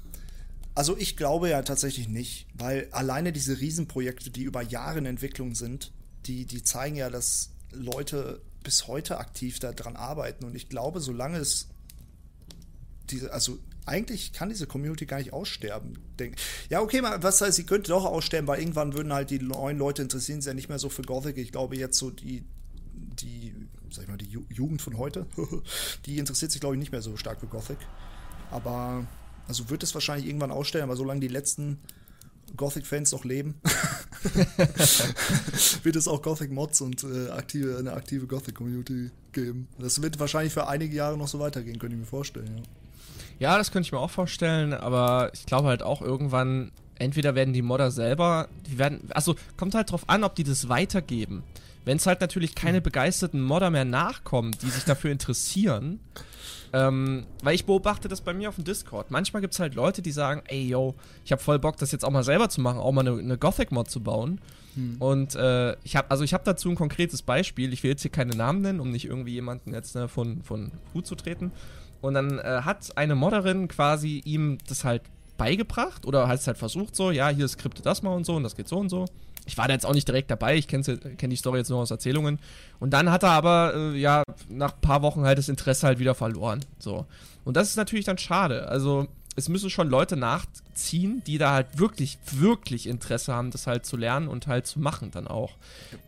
Also ich glaube ja tatsächlich nicht, weil alleine diese Riesenprojekte, die über Jahre in Entwicklung sind, die, die zeigen ja, dass Leute bis heute aktiv daran arbeiten. Und ich glaube, solange es diese, also eigentlich kann diese Community gar nicht aussterben. Denk, ja, okay, was heißt, sie könnte doch aussterben, weil irgendwann würden halt die neuen Leute interessieren sich ja nicht mehr so für Gothic. Ich glaube, jetzt so die, die sag ich mal, die Jugend von heute, die interessiert sich, glaube ich, nicht mehr so stark für Gothic. Aber, also wird es wahrscheinlich irgendwann ausstellen, aber solange die letzten Gothic-Fans noch leben, wird es auch Gothic-Mods und äh, aktive, eine aktive Gothic-Community geben. Das wird wahrscheinlich für einige Jahre noch so weitergehen, könnte ich mir vorstellen, ja. Ja, das könnte ich mir auch vorstellen, aber ich glaube halt auch irgendwann, entweder werden die Modder selber, die werden, also kommt halt drauf an, ob die das weitergeben. Wenn es halt natürlich keine begeisterten Modder mehr nachkommen, die sich dafür interessieren, ähm, weil ich beobachte das bei mir auf dem Discord. Manchmal gibt es halt Leute, die sagen, ey, yo, ich habe voll Bock, das jetzt auch mal selber zu machen, auch mal eine, eine Gothic-Mod zu bauen. Hm. Und äh, ich habe also ich habe dazu ein konkretes Beispiel. Ich will jetzt hier keine Namen nennen, um nicht irgendwie jemanden jetzt ne, von, von Hut zu treten. Und dann äh, hat eine Modderin quasi ihm das halt beigebracht oder hat es halt versucht so, ja, hier skripte das mal und so und das geht so und so. Ich war da jetzt auch nicht direkt dabei, ich kenne kenn die Story jetzt nur aus Erzählungen. Und dann hat er aber, äh, ja, nach ein paar Wochen halt das Interesse halt wieder verloren. So. Und das ist natürlich dann schade. Also, es müssen schon Leute nachziehen, die da halt wirklich, wirklich Interesse haben, das halt zu lernen und halt zu machen dann auch.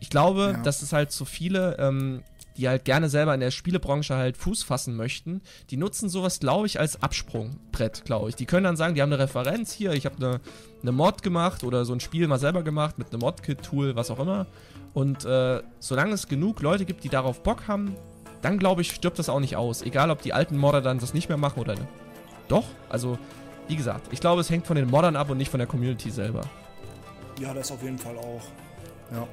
Ich glaube, ja. dass es halt so viele ähm, die halt gerne selber in der Spielebranche halt Fuß fassen möchten, die nutzen sowas, glaube ich, als Absprungbrett, glaube ich. Die können dann sagen, die haben eine Referenz hier, ich habe eine, eine Mod gemacht oder so ein Spiel mal selber gemacht mit einem Mod-Kit-Tool, was auch immer. Und äh, solange es genug Leute gibt, die darauf Bock haben, dann glaube ich, stirbt das auch nicht aus. Egal, ob die alten Modder dann das nicht mehr machen oder nicht. Doch, also, wie gesagt, ich glaube, es hängt von den Moddern ab und nicht von der Community selber. Ja, das auf jeden Fall auch. Ja.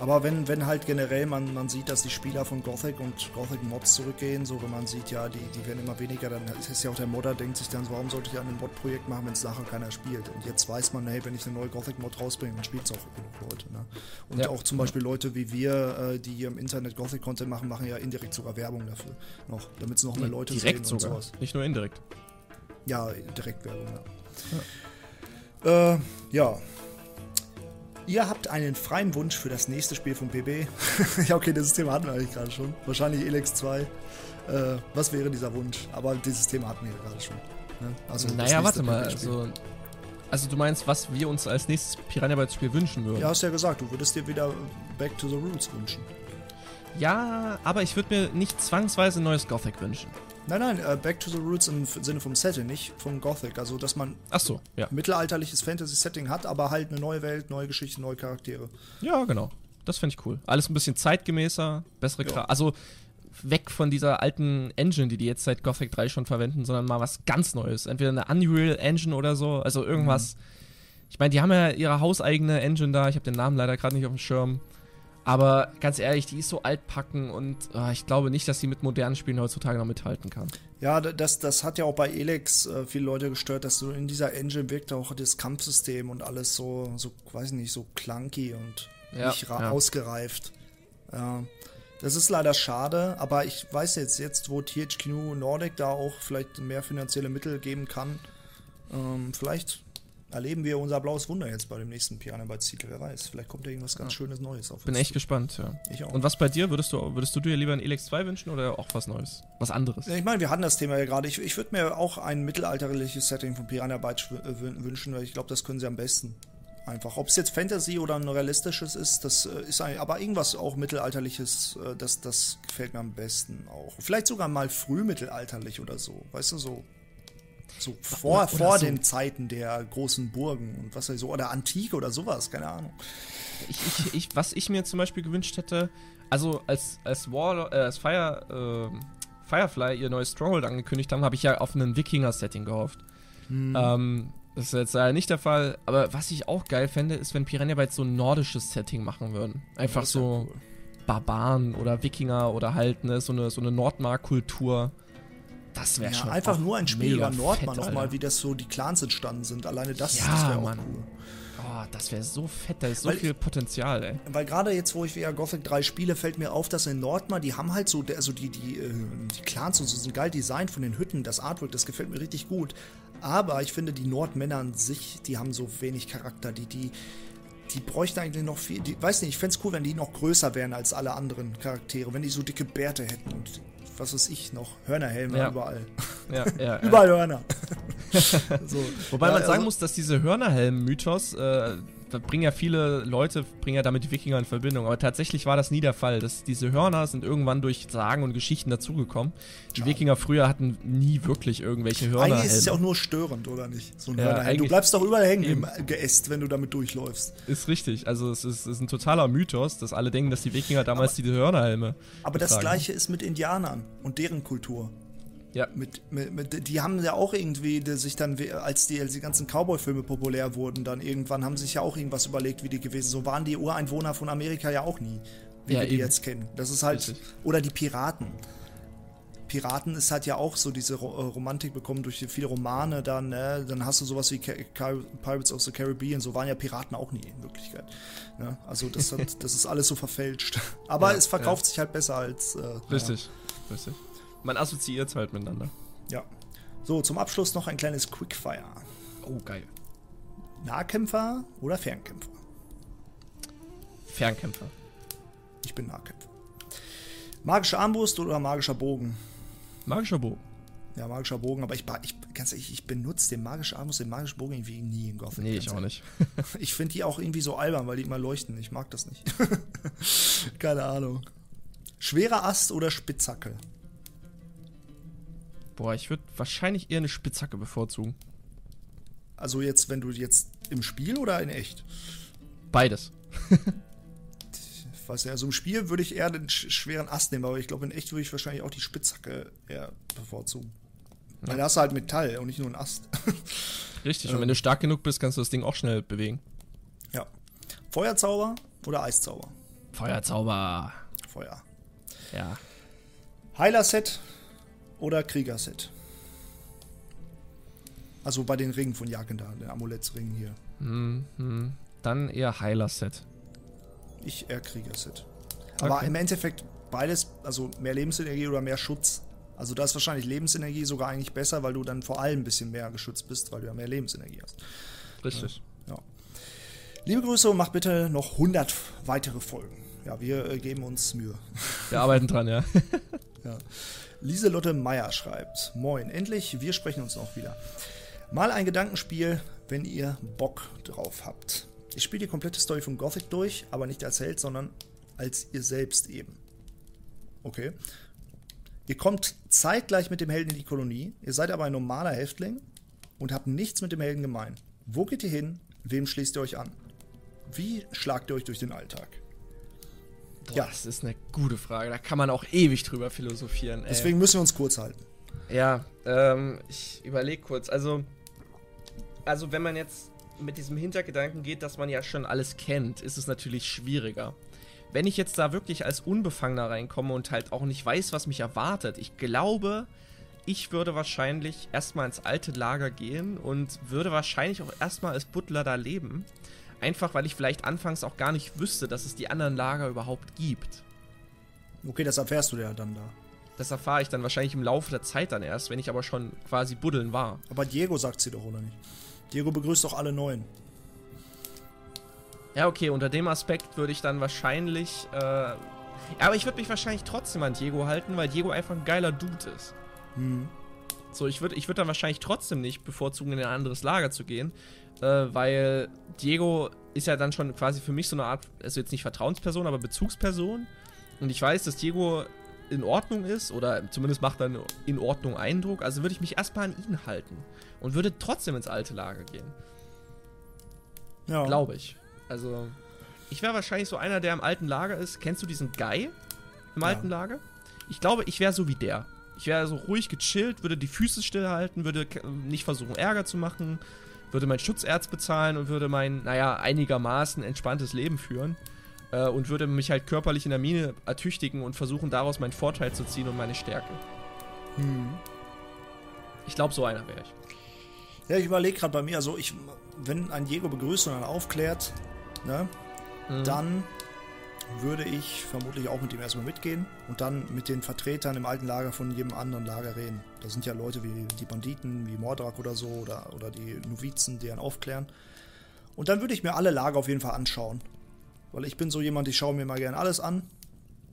Aber wenn, wenn halt generell man, man sieht, dass die Spieler von Gothic und Gothic Mods zurückgehen, so wenn man sieht, ja, die, die werden immer weniger, dann ist ja auch der Modder, denkt sich dann so, warum sollte ich ein Mod-Projekt machen, wenn es nachher keiner spielt? Und jetzt weiß man, hey, wenn ich eine neue Gothic-Mod rausbringe, dann spielt es auch genug Leute. Ne? Und ja. auch zum Beispiel Leute wie wir, äh, die hier im Internet Gothic-Content machen, machen ja indirekt sogar Werbung dafür noch, damit es noch mehr Leute direkt sehen sogar. und sowas. Nicht nur indirekt. Ja, direkt Werbung, ja. Ja. Äh, ja. Ihr habt einen freien Wunsch für das nächste Spiel von PB. ja, okay, dieses Thema hatten wir eigentlich gerade schon. Wahrscheinlich Elex 2. Äh, was wäre dieser Wunsch? Aber dieses Thema hatten wir gerade schon. Ne? Also naja, warte mal. Also, Also du meinst, was wir uns als nächstes Piranha Bytes Spiel wünschen würden? Ja, hast ja gesagt, du würdest dir wieder Back to the Roots wünschen. Ja, aber ich würde mir nicht zwangsweise ein neues Gothic wünschen. Nein, nein, äh, Back to the Roots im Sinne vom Setting, nicht vom Gothic. Also, dass man Ach so, ja. mittelalterliches Fantasy-Setting hat, aber halt eine neue Welt, neue Geschichte, neue Charaktere. Ja, genau. Das fände ich cool. Alles ein bisschen zeitgemäßer, bessere Ja. Also weg von dieser alten Engine, die die jetzt seit Gothic 3 schon verwenden, sondern mal was ganz Neues. Entweder eine Unreal Engine oder so. Also irgendwas. Ich meine, die haben ja ihre hauseigene Engine da. Ich habe den Namen leider gerade nicht auf dem Schirm. Aber ganz ehrlich, die ist so altpacken und ah, ich glaube nicht, dass sie mit modernen Spielen heutzutage noch mithalten kann. Ja, das, das hat ja auch bei Elex äh, viele Leute gestört, dass so in dieser Engine wirkt auch das Kampfsystem und alles so, so weiß nicht, so clunky und Ja, nicht ja. ausgereift. Ja. Das ist leider schade, aber ich weiß jetzt, jetzt wo THQ Nordic da auch vielleicht mehr finanzielle Mittel geben kann, ähm, vielleicht erleben wir unser blaues Wunder jetzt bei dem nächsten Piranha Bytes Titel, wer weiß. Vielleicht kommt da irgendwas ganz Schönes Neues auf Bin echt zu. gespannt, ja. Ich auch. Und was bei dir? Würdest du, würdest du dir lieber ein Elex 2 wünschen oder auch was Neues? Was anderes? Ja, Ich meine, wir hatten das Thema ja gerade. Ich, ich würde mir auch ein mittelalterliches Setting von Piranha Bytes äh, wün- wünschen, weil ich glaube, das können sie am besten. Einfach. Ob es jetzt Fantasy oder ein realistisches ist, das äh, ist ein, aber irgendwas auch mittelalterliches, äh, das, das gefällt mir am besten auch. Vielleicht sogar mal frühmittelalterlich oder so. Weißt du, so. So vor, oder vor so. den Zeiten der großen Burgen und was weiß ich so. Oder Antike oder sowas, keine Ahnung. Ich, ich, ich, was ich mir zum Beispiel gewünscht hätte, also als, als War, äh, als Fire, äh, Firefly ihr neues Stronghold angekündigt haben, habe ich ja auf einen Wikinger-Setting gehofft. Hm. Ähm, das ist jetzt leider nicht der Fall, aber was ich auch geil fände, ist, wenn Piranha Bytes so ein nordisches Setting machen würden. Einfach so cool. Barbaren oder Wikinger oder halt ne, so eine, so eine Nordmark-Kultur. Das wäre Ja, schon einfach nur ein Spiel über Nordmann nochmal, wie das so die Clans entstanden sind. Alleine das, Ja, das wäre auch Mann. cool. Oh, das wäre so fett, da ist so Weil- viel Potenzial, ey. Weil gerade jetzt, wo ich wieder Gothic 3 spiele, fällt mir auf, dass in Nordmar, die haben halt so, also die, die, äh, die Clans und so sind geil designt von den Hütten, das Artwork, das gefällt mir richtig gut. Aber ich finde, die Nordmänner an sich, die haben so wenig Charakter, die, die, die bräuchten eigentlich noch viel, die, weiß nicht, ich fände es cool, wenn die noch größer wären als alle anderen Charaktere, wenn die so dicke Bärte hätten und was weiß ich noch, Hörnerhelme Ja. überall. Ja, ja. Überall Hörner. so. Wobei man sagen also- muss, dass diese Hörnerhelm-Mythos, äh, da bringen ja viele Leute, bringen ja damit die Wikinger in Verbindung. Aber tatsächlich war das nie der Fall. Das, diese Hörner sind irgendwann durch Sagen und Geschichten dazugekommen. Die. Wikinger früher hatten nie wirklich irgendwelche Hörnerhelme. Eigentlich ist es ja auch nur störend, oder nicht? So ein Ja. Du bleibst doch überall hängen Eben. im Geäst, wenn du damit durchläufst. Ist richtig. Also es ist, ist ein totaler Mythos, dass alle denken, dass die Wikinger damals diese Hörnerhelme Aber das getragen gleiche ist mit Indianern und deren Kultur. Ja. Mit, mit, mit, die haben ja auch irgendwie die sich dann, als die, als die ganzen Cowboy-Filme populär wurden, dann irgendwann haben sie sich ja auch irgendwas überlegt, wie die gewesen. So waren die Ureinwohner von Amerika ja auch nie, wie Ja, wir die eben. jetzt kennen. Das ist halt, Richtig. oder die Piraten. Piraten ist halt ja auch so diese äh, Romantik bekommen durch die viele Romane dann, ne? dann hast du sowas wie Pirates of the Caribbean, so waren ja Piraten auch nie in Wirklichkeit. Ne? Also das, hat, das ist alles so verfälscht. Aber Ja, es verkauft sich halt besser als. Äh, Richtig. Richtig. Man assoziiert es halt miteinander. Ja. So, zum Abschluss noch ein kleines Quickfire. Oh, geil. Nahkämpfer oder Fernkämpfer? Fernkämpfer. Ich bin Nahkämpfer. Magische Armbrust oder magischer Bogen? Magischer Bogen. Ja, magischer Bogen, aber ich, ich ganz ehrlich, ich benutze den magischen Armbrust, den magischen Bogen irgendwie nie in Gothic. Nee, ich auch nicht. Ich finde die auch irgendwie so albern, weil die immer leuchten. Ich mag das nicht. Keine Ahnung. Schwerer Ast oder Spitzhacke? Boah, ich würde wahrscheinlich eher eine Spitzhacke bevorzugen. Also jetzt, wenn du jetzt im Spiel oder in echt? Beides. Ich weiß nicht, also im Spiel würde ich eher den sch schweren Ast nehmen, aber ich glaube, in echt würde ich wahrscheinlich auch die Spitzhacke eher bevorzugen. Weil da hast du halt Metall und nicht nur einen Ast. Richtig. Und wenn du stark genug bist, kannst du das Ding auch schnell bewegen. ja. Feuerzauber oder Eiszauber? Feuerzauber. Feuer. Ja. Heiler-Set oder Krieger-Set? Also bei den Ringen von Jaken da, den Amulettsringen hier. Hm. Dann eher Heiler-Set. Ich eher Krieger-Set. Aber Okay. im Endeffekt beides, also mehr Lebensenergie oder mehr Schutz. Also da ist wahrscheinlich Lebensenergie sogar eigentlich besser, weil du dann vor allem ein bisschen mehr geschützt bist, weil du ja mehr Lebensenergie hast. Richtig. Ja. Liebe Grüße und macht bitte noch 100 weitere Folgen. Ja, wir äh, geben uns Mühe. Wir arbeiten dran, ja. Ja. Lieselotte Meier schreibt: Moin, endlich, wir sprechen uns noch wieder. Mal ein Gedankenspiel, wenn ihr Bock drauf habt. Ich spiele die komplette Story von Gothic durch, aber nicht als Held, sondern als ihr selbst eben. Okay. Ihr kommt zeitgleich mit dem Helden in die Kolonie, ihr seid aber ein normaler Häftling und habt nichts mit dem Helden gemein. Wo geht ihr hin? Wem schließt ihr euch an? Wie schlagt ihr euch durch den Alltag? Boah, ja. Das ist eine gute Frage. Da kann man auch ewig drüber philosophieren. Ey. Deswegen müssen wir uns kurz halten. Ja, ähm, ich überlege kurz. Also, also wenn man jetzt mit diesem Hintergedanken geht, dass man ja schon alles kennt, ist es natürlich schwieriger. Wenn ich jetzt da wirklich als Unbefangener reinkomme und halt auch nicht weiß, was mich erwartet, ich glaube, ich würde wahrscheinlich erstmal ins alte Lager gehen und würde wahrscheinlich auch erstmal als Butler da leben. Einfach weil ich vielleicht anfangs auch gar nicht wüsste, dass es die anderen Lager überhaupt gibt. Okay, das erfährst du ja dann da. Das erfahre ich dann wahrscheinlich im Laufe der Zeit dann erst, wenn ich aber schon quasi buddeln war. Aber Diego sagt sie doch, oder nicht? Diego begrüßt doch alle Neuen. Ja, okay, unter dem Aspekt würde ich dann wahrscheinlich. Äh, ja, aber ich würde mich wahrscheinlich trotzdem an Diego halten, weil Diego einfach ein geiler Dude ist. Hm. So, ich würde ich würd dann wahrscheinlich trotzdem nicht bevorzugen, in ein anderes Lager zu gehen, äh, weil Diego ist ja dann schon quasi für mich so eine Art, also jetzt nicht Vertrauensperson, aber Bezugsperson. Und ich weiß, dass Diego in Ordnung ist oder zumindest macht er in Ordnung Eindruck. Also würde ich mich erstmal an ihn halten und würde trotzdem ins alte Lager gehen. Ja. Glaube ich. Also, ich wäre wahrscheinlich so einer, der im alten Lager ist. Kennst du diesen Guy im ja. alten Lager? Ich glaube, ich wäre so wie der. Ich wäre so ruhig gechillt, würde die Füße stillhalten, würde nicht versuchen, Ärger zu machen, würde mein Schutzerz bezahlen und würde mein, naja, einigermaßen entspanntes Leben führen. Äh, und würde mich halt körperlich in der Mine ertüchtigen und versuchen, daraus meinen Vorteil zu ziehen und meine Stärke. Hm. Ich glaube, so einer wäre ich. Ja, ich überlege gerade bei mir, also ich, wenn ein Jäger begrüßt und dann aufklärt, ne, mhm. dann würde ich vermutlich auch mit ihm erstmal mitgehen und dann mit den Vertretern im alten Lager von jedem anderen Lager reden. Da sind ja Leute wie die Banditen, wie Mordrak oder so oder, oder die Novizen, die einen aufklären. Und dann würde ich mir alle Lager auf jeden Fall anschauen. Weil ich bin so jemand, ich schaue mir mal gerne alles an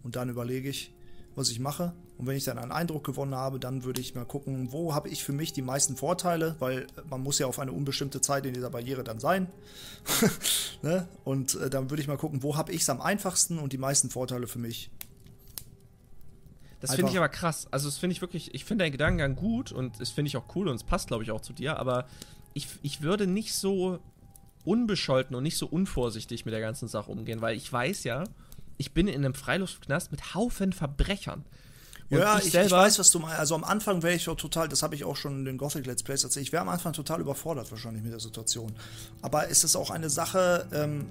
und dann überlege ich, was ich mache. Und wenn ich dann einen Eindruck gewonnen habe, dann würde ich mal gucken, wo habe ich für mich die meisten Vorteile, weil man muss ja auf eine unbestimmte Zeit in dieser Barriere dann sein. ne? Und äh, dann würde ich mal gucken, wo habe ich es am einfachsten und die meisten Vorteile für mich. Das finde ich aber krass. Also das finde ich wirklich, ich finde deinen Gedankengang gut und das finde ich auch cool und es passt, glaube ich, auch zu dir, aber ich, ich würde nicht so unbescholten und nicht so unvorsichtig mit der ganzen Sache umgehen, weil ich weiß ja, ich bin in einem Freiluftknast mit Haufen Verbrechern. Und ja, ich, ich, ich, weiß, was du meinst. Also am Anfang wäre ich auch total, das habe ich auch schon in den Gothic Let's Plays erzählt, ich wäre am Anfang total überfordert wahrscheinlich mit der Situation. Aber es ist auch eine Sache, ähm,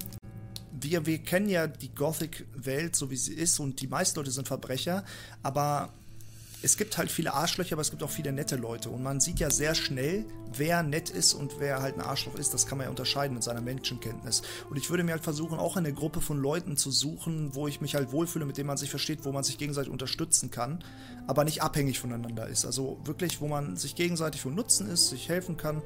wir, wir kennen ja die Gothic-Welt, so wie sie ist, und die meisten Leute sind Verbrecher, aber es gibt halt viele Arschlöcher, aber es gibt auch viele nette Leute. Und man sieht ja sehr schnell, wer nett ist und wer halt ein Arschloch ist. Das kann man ja unterscheiden mit seiner Menschenkenntnis. Und ich würde mir halt versuchen, auch eine Gruppe von Leuten zu suchen, wo ich mich halt wohlfühle, mit denen man sich versteht, wo man sich gegenseitig unterstützen kann, aber nicht abhängig voneinander ist. Also wirklich, wo man sich gegenseitig von Nutzen ist, sich helfen kann.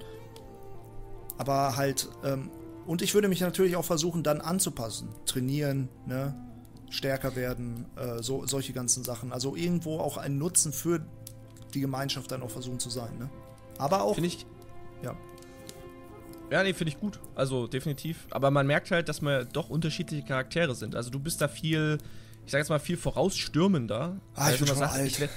Aber halt, ähm, und ich würde mich natürlich auch versuchen, dann anzupassen. Trainieren, ne? Stärker werden, äh, so, solche ganzen Sachen. Also irgendwo auch ein Nutzen für die Gemeinschaft dann auch versuchen zu sein. Ne? Aber auch. Finde ich. Ja. Ja, nee, finde ich gut. Also definitiv. Aber man merkt halt, dass wir doch unterschiedliche Charaktere sind. Also du bist da viel, ich sag jetzt mal, viel vorausstürmender. Ah, ich schon alt. Ich wäre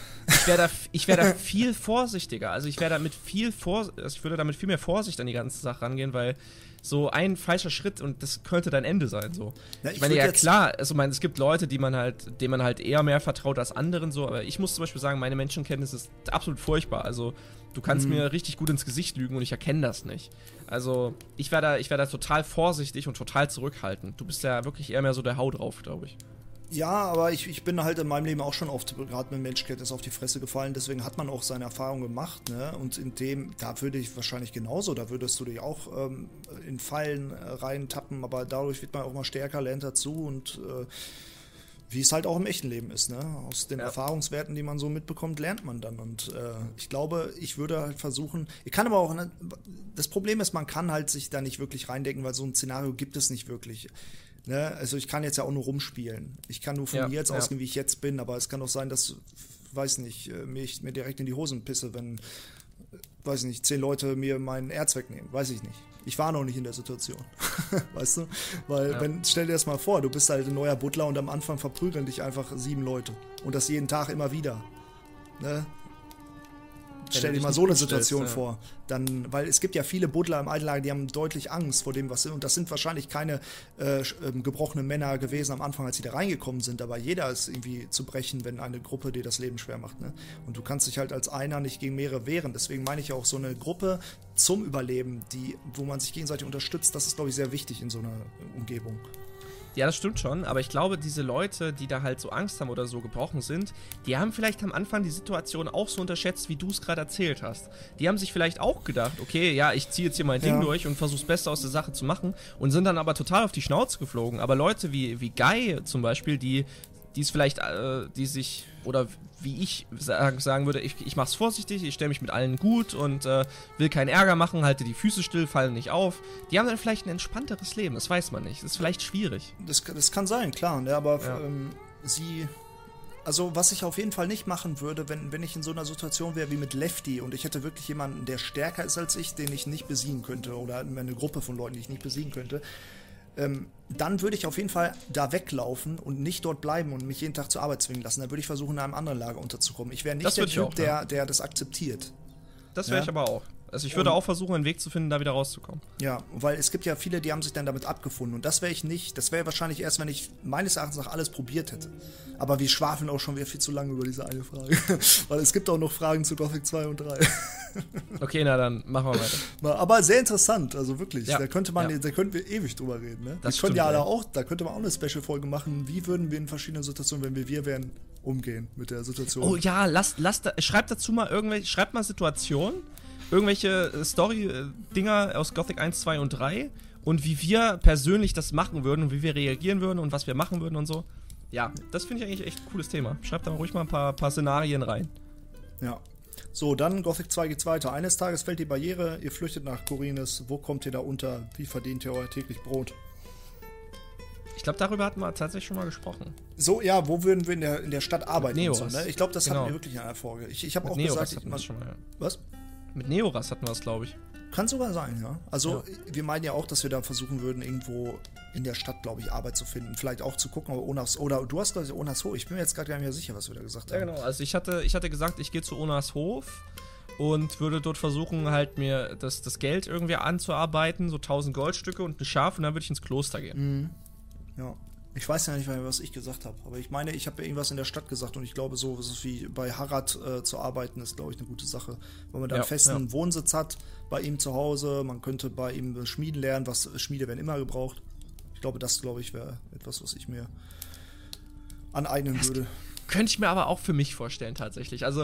wär da, wär da viel vorsichtiger. Also ich wäre damit viel vor, also ich würde damit viel mehr Vorsicht an die ganze Sache rangehen, weil so ein falscher Schritt und das könnte dein Ende sein. So. Ja, ich, ich meine, ja klar, also, mein, es gibt Leute, die man halt, denen man halt eher mehr vertraut als anderen, so, aber ich muss zum Beispiel sagen, meine Menschenkenntnis ist absolut furchtbar. Also du kannst mhm. mir richtig gut ins Gesicht lügen und ich erkenne das nicht. Also ich wäre da, wär da total vorsichtig und total zurückhaltend. Du bist ja wirklich eher mehr so der Hau drauf, glaube ich. Ja, aber ich, ich bin halt in meinem Leben auch schon oft gerade mit Menschkenntnis auf die Fresse gefallen, deswegen hat man auch seine Erfahrung gemacht, ne? Und in dem, da würde ich wahrscheinlich genauso, da würdest du dich auch ähm, in Fallen äh, reintappen, aber dadurch wird man auch mal stärker, lernt dazu und äh, wie es halt auch im echten Leben ist, ne? Aus den ja. Erfahrungswerten, die man so mitbekommt, lernt man dann. Und äh, ich glaube, ich würde halt versuchen, ich kann aber auch, ne, das Problem ist, man kann halt sich da nicht wirklich reindenken, weil so ein Szenario gibt es nicht wirklich. Ne? Also ich kann jetzt ja auch nur rumspielen. Ich kann nur von ja, mir jetzt ja. ausgehen, wie ich jetzt bin, aber es kann auch sein, dass, weiß nicht, äh, mich, mir direkt in die Hosen pisse, wenn, weiß nicht, zehn Leute mir mein Erz wegnehmen. Weiß ich nicht. Ich war noch nicht in der Situation. weißt du? Weil, Ja. wenn, stell dir das mal vor, du bist halt ein neuer Butler und am Anfang verprügeln dich einfach sieben Leute. Und das jeden Tag immer wieder. Ne? Stell dir mal so eine Situation ja. vor. Dann, weil es gibt ja viele Butler im Altenlager, die haben deutlich Angst vor dem, was sind. Und das sind wahrscheinlich keine äh, ähm, gebrochenen Männer gewesen am Anfang, als sie da reingekommen sind. Aber jeder ist irgendwie zu brechen, wenn eine Gruppe dir das Leben schwer macht. Ne? Und du kannst dich halt als einer nicht gegen mehrere wehren. Deswegen meine ich auch so eine Gruppe zum Überleben, die, wo man sich gegenseitig unterstützt, das ist, glaube ich, sehr wichtig in so einer Umgebung. Ja, das stimmt schon, aber ich glaube, diese Leute, die da halt so Angst haben oder so gebrochen sind, die haben vielleicht am Anfang die Situation auch so unterschätzt, wie du es gerade erzählt hast. Die haben sich vielleicht auch gedacht, okay, ja, ich ziehe jetzt hier mein Ding Ja. durch und versuche das Beste aus der Sache zu machen und sind dann aber total auf die Schnauze geflogen. Aber Leute wie, wie Guy zum Beispiel, die die es vielleicht, äh, die sich, oder wie ich sagen, würde, ich, ich mach's vorsichtig, ich stelle mich mit allen gut und äh, will keinen Ärger machen, halte die Füße still, fallen nicht auf. Die haben dann vielleicht ein entspannteres Leben, das weiß man nicht. Das ist vielleicht schwierig. Das, das kann sein, klar, ne, aber Ja. ähm, sie. Also, was ich auf jeden Fall nicht machen würde, wenn, wenn ich in so einer Situation wäre wie mit Lefty und ich hätte wirklich jemanden, der stärker ist als ich, den ich nicht besiegen könnte, oder eine Gruppe von Leuten, die ich nicht besiegen könnte, ähm, dann würde ich auf jeden Fall da weglaufen und nicht dort bleiben und mich jeden Tag zur Arbeit zwingen lassen. Dann würde ich versuchen, in einem anderen Lager unterzukommen. Ich wäre nicht Das der Typ, auch, der, der das akzeptiert. Das wäre Ja. ich aber auch. Also ich würde Und- auch versuchen, einen Weg zu finden, da wieder rauszukommen. Ja, weil es gibt ja viele, die haben sich dann damit abgefunden. Und das wäre ich nicht. Das wäre wahrscheinlich erst, wenn ich meines Erachtens nach alles probiert hätte. Aber wir schwafeln auch schon wieder viel zu lange über diese eine Frage. weil es gibt auch noch Fragen zu Gothic 2 und 3. Okay, na dann machen wir weiter. Aber sehr interessant, also wirklich. Ja, Da könnte man, ja. da könnten wir ewig drüber reden. Ne? Das stimmt, ja ja. da auch, da könnte man auch eine Special-Folge machen. Wie würden wir in verschiedenen Situationen, wenn wir wir wären, umgehen mit der Situation? Oh ja, lasst, lasst, da- schreibt dazu mal irgendwelche, schreibt mal Situationen, irgendwelche äh, Story-Dinger aus Gothic 1, 2 und 3 und wie wir persönlich das machen würden und wie wir reagieren würden und was wir machen würden und so. Ja, das finde ich eigentlich echt ein cooles Thema. Schreibt da mal ruhig mal ein paar, paar Szenarien rein. Ja. So, dann Gothic 2 geht's weiter. Eines Tages fällt die Barriere, ihr flüchtet nach Corines. Wo kommt ihr da unter? Wie verdient ihr euer täglich Brot? Ich glaube, darüber hatten wir tatsächlich schon mal gesprochen. So, ja, wo würden wir in der, in der Stadt arbeiten? Und so, ne? Ich glaube, das Genau. hatten wir wirklich in einer Folge. Ich, ich habe auch Neoras gesagt, hatten ich, wir man, schon mal. was? Mit Neoras hatten wir es, glaube ich. Kann sogar sein, ja. Also, wir meinen ja auch, dass wir da versuchen würden, irgendwo in der Stadt, glaube ich, Arbeit zu finden. Vielleicht auch zu gucken, aber Onas, oder du hast, glaube ich, Onas Ho. Ich bin mir jetzt gerade gar nicht mehr sicher, was wir da gesagt Ja, haben. genau. Also ich hatte, ich hatte gesagt, ich gehe zu Onas Hof und würde dort versuchen, halt mir das, das Geld irgendwie anzuarbeiten, so 1000 Goldstücke und ein Schaf und dann würde ich ins Kloster gehen. Ja. Ich weiß ja nicht mehr, was ich gesagt habe, aber ich meine, ich habe ja irgendwas in der Stadt gesagt und ich glaube, so wie bei Harald äh, zu arbeiten ist, glaube ich, eine gute Sache. Weil man da Ja, einen festen ja. Wohnsitz hat bei ihm zu Hause, man könnte bei ihm Schmieden lernen, was Schmiede werden immer gebraucht. Ich glaube, das, glaube ich, wäre etwas, was ich mir aneignen würde. Könnte ich mir aber auch für mich vorstellen, tatsächlich. Also,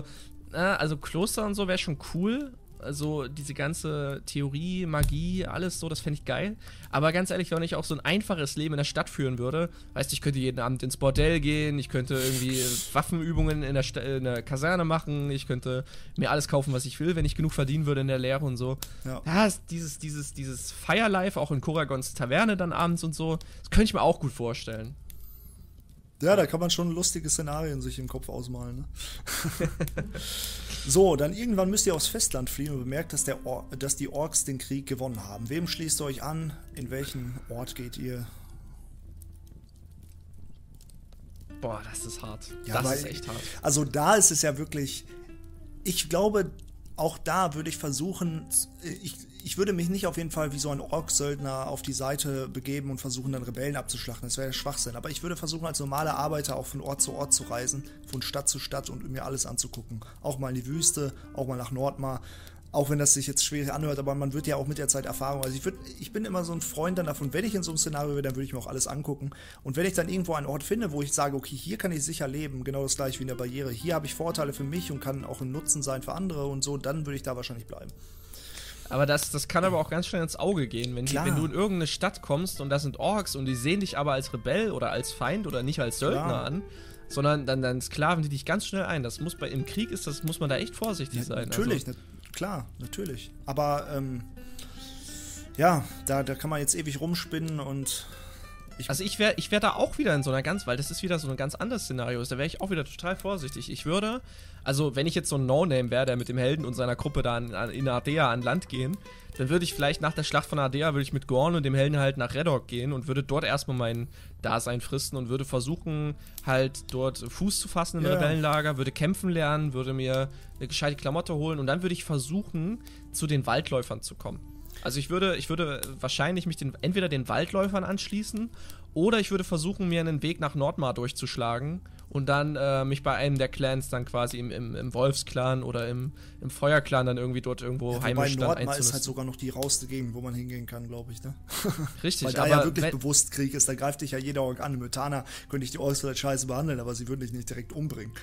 äh, also Kloster und so wäre schon cool. Also diese ganze Theorie, Magie, alles so, das fände ich geil. Aber ganz ehrlich, wenn ich auch so ein einfaches Leben in der Stadt führen würde, weißt du, ich könnte jeden Abend ins Bordell gehen, ich könnte irgendwie Waffenübungen in der, Sta in der Kaserne machen, ich könnte mir alles kaufen, was ich will, wenn ich genug verdienen würde in der Lehre und so. Ja. Ja, es- dieses, dieses, dieses Firelife auch in Koragons Taverne dann abends und so, das könnte ich mir auch gut vorstellen. Ja, da kann man schon lustige Szenarien sich im Kopf ausmalen. Ne? so, dann irgendwann müsst ihr aufs Festland fliehen und bemerkt, dass, der Or dass die Orks den Krieg gewonnen haben. Wem schließt ihr euch an? In welchen Ort geht ihr? Boah, das ist hart. Ja, das weil- ist echt hart. Also da ist es ja wirklich. Ich glaube, auch da würde ich versuchen, ich, ich würde mich nicht auf jeden Fall wie so ein Ork-Söldner auf die Seite begeben und versuchen, dann Rebellen abzuschlachten. Das wäre ja Schwachsinn. Aber ich würde versuchen, als normaler Arbeiter auch von Ort zu Ort zu reisen, von Stadt zu Stadt und mir alles anzugucken. Auch mal in die Wüste, auch mal nach Nordmar. Auch wenn das sich jetzt schwierig anhört, aber man wird ja auch mit der Zeit Erfahrung. Also ich, würd, ich bin immer so ein Freund dann davon, wenn ich in so einem Szenario wäre, dann würde ich mir auch alles angucken. Und wenn ich dann irgendwo einen Ort finde, wo ich sage, okay, hier kann ich sicher leben, genau das gleiche wie in der Barriere, hier habe ich Vorteile für mich und kann auch ein Nutzen sein für andere und so, dann würde ich da wahrscheinlich bleiben. Aber das, das kann aber auch ganz schnell ins Auge gehen, wenn, die, wenn du in irgendeine Stadt kommst und da sind Orks und die sehen dich aber als Rebell oder als Feind oder nicht als Söldner Klar. an, sondern dann, dann sklaven die dich ganz schnell ein. Das muss bei im Krieg ist das muss man da echt vorsichtig sein. Natürlich, Also, klar, natürlich. Aber ähm, ja, da, da kann man jetzt ewig rumspinnen und Ich- also ich wäre ich wär da auch wieder in so einer ganz, weil das ist wieder so ein ganz anderes Szenario. Da wäre ich auch wieder total vorsichtig. Ich würde, also wenn ich jetzt so ein No-Name wäre, der mit dem Helden und seiner Gruppe da an, an, in Ardea an Land gehen, dann würde ich vielleicht nach der Schlacht von Ardea, würde ich mit Gorn und dem Helden halt nach Redok gehen und würde dort erstmal mein Dasein fristen und würde versuchen, halt dort Fuß zu fassen im Ja. Rebellenlager, würde kämpfen lernen, würde mir eine gescheite Klamotte holen und dann würde ich versuchen, zu den Waldläufern zu kommen. Also ich würde, ich würde wahrscheinlich mich den, entweder den Waldläufern anschließen oder ich würde versuchen, mir einen Weg nach Nordmar durchzuschlagen und dann äh, mich bei einem der Clans dann quasi im, im, im Wolfsclan oder im, im Feuerclan dann irgendwie dort irgendwo Wobei heimisch dann Nordmar ist einzunisten. halt sogar noch die rauste Gegend, wo man hingehen kann, glaube ich, ne? Richtig, Weil da aber ja wirklich bewusst Krieg ist, da greift dich ja jeder Ork an. Im Mutana könnte ich die vielleicht scheiße behandeln, aber sie würden dich nicht direkt umbringen.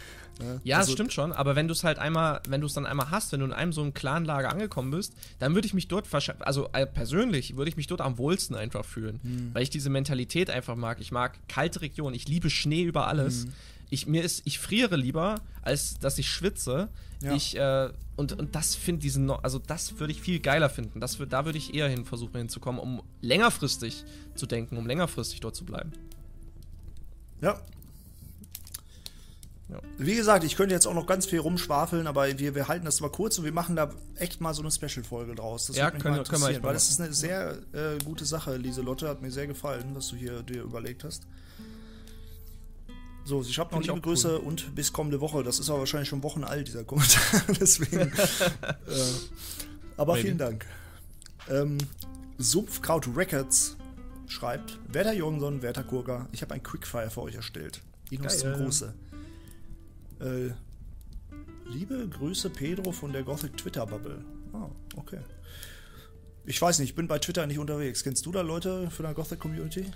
ne? Ja, Also, das stimmt schon, aber wenn du es halt einmal, wenn du es dann einmal hast, wenn du in einem so einem Clanlager angekommen bist, dann würde ich mich dort wahrscheinlich, also äh, persönlich würde ich mich dort am wohlsten einfach fühlen, Hm. weil ich diese Mentalität einfach mag. Ich mag kalte Regionen, ich liebe Schnee über alles. Hm. Ich, mir ist, ich friere lieber, als dass ich schwitze. Ja. Ich, äh, und, und das finde diesen, also das würde ich viel geiler finden. Das, wür- da würde ich eher hin versuchen hinzukommen, um längerfristig zu denken, um längerfristig dort zu bleiben. Ja. Ja. Wie gesagt, ich könnte jetzt auch noch ganz viel rumschwafeln, aber wir, wir halten das mal kurz und wir machen da echt mal so eine Special-Folge draus. Das Ja, würde mich können mal wir- können wir interessieren, weil das ist eine sehr äh, gute Sache, Lieselotte. Hat mir sehr gefallen, was du hier dir überlegt hast. So, ich habe noch liebe auch cool. Grüße und bis kommende Woche. Das ist aber wahrscheinlich schon Wochen alt, dieser Kommentar. Deswegen. äh, aber Maybe. vielen Dank. Ähm, Sumpfkraut Records schreibt: Werter Jürgenson, Werter Kurga, ich habe ein Quickfire für euch erstellt. Inos zum. Gruße. Äh, liebe Grüße, Pedro von der Gothic Twitter Bubble. Ah, okay. Ich weiß nicht, ich bin bei Twitter nicht unterwegs. Kennst du da Leute für der Gothic Community?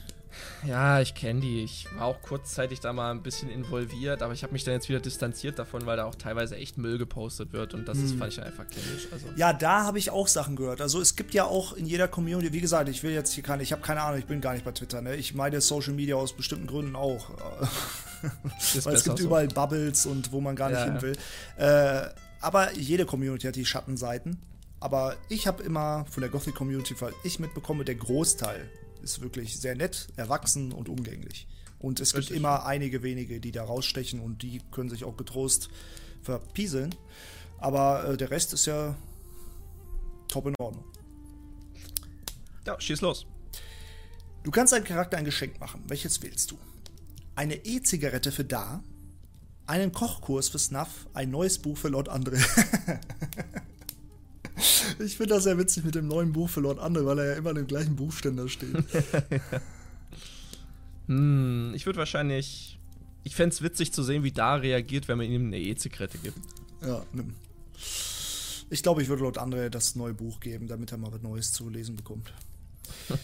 Ja, ich kenne die. Ich war auch kurzzeitig da mal ein bisschen involviert, aber ich habe mich dann jetzt wieder distanziert davon, weil da auch teilweise echt Müll gepostet wird und das ist, fand ich einfach kindisch. Also, Ja, da habe ich auch Sachen gehört. Also es gibt ja auch in jeder Community, wie gesagt, ich will jetzt hier keine, ich habe keine Ahnung, ich bin gar nicht bei Twitter, ne? Ich meine Social Media aus bestimmten Gründen auch. Weil es gibt so. überall Bubbles und wo man gar nicht Ja, hin ja. will. Äh, aber jede Community hat die Schattenseiten. Aber ich habe immer von der Gothic Community, weil ich mitbekomme, der Großteil ist wirklich sehr nett, erwachsen und umgänglich. Und es gibt Richtig. immer einige wenige, die da rausstechen und die können sich auch getrost verpieseln. Aber äh, der Rest ist ja top in Ordnung. Ja, schieß los. Du kannst deinem Charakter ein Geschenk machen. Welches wählst du? Eine E-Zigarette für da, einen Kochkurs für Snuff, ein neues Buch für Lord André. ich finde das sehr witzig mit dem neuen Buch für Lord André, weil er ja immer in dem gleichen Buchständer steht. Hm, ich würde wahrscheinlich. Ich fände es witzig zu sehen, wie da reagiert, wenn man ihm eine E-Zigarette gibt. ja, nimm. Ich glaube, ich würde Lord André das neue Buch geben, damit er mal was Neues zu lesen bekommt.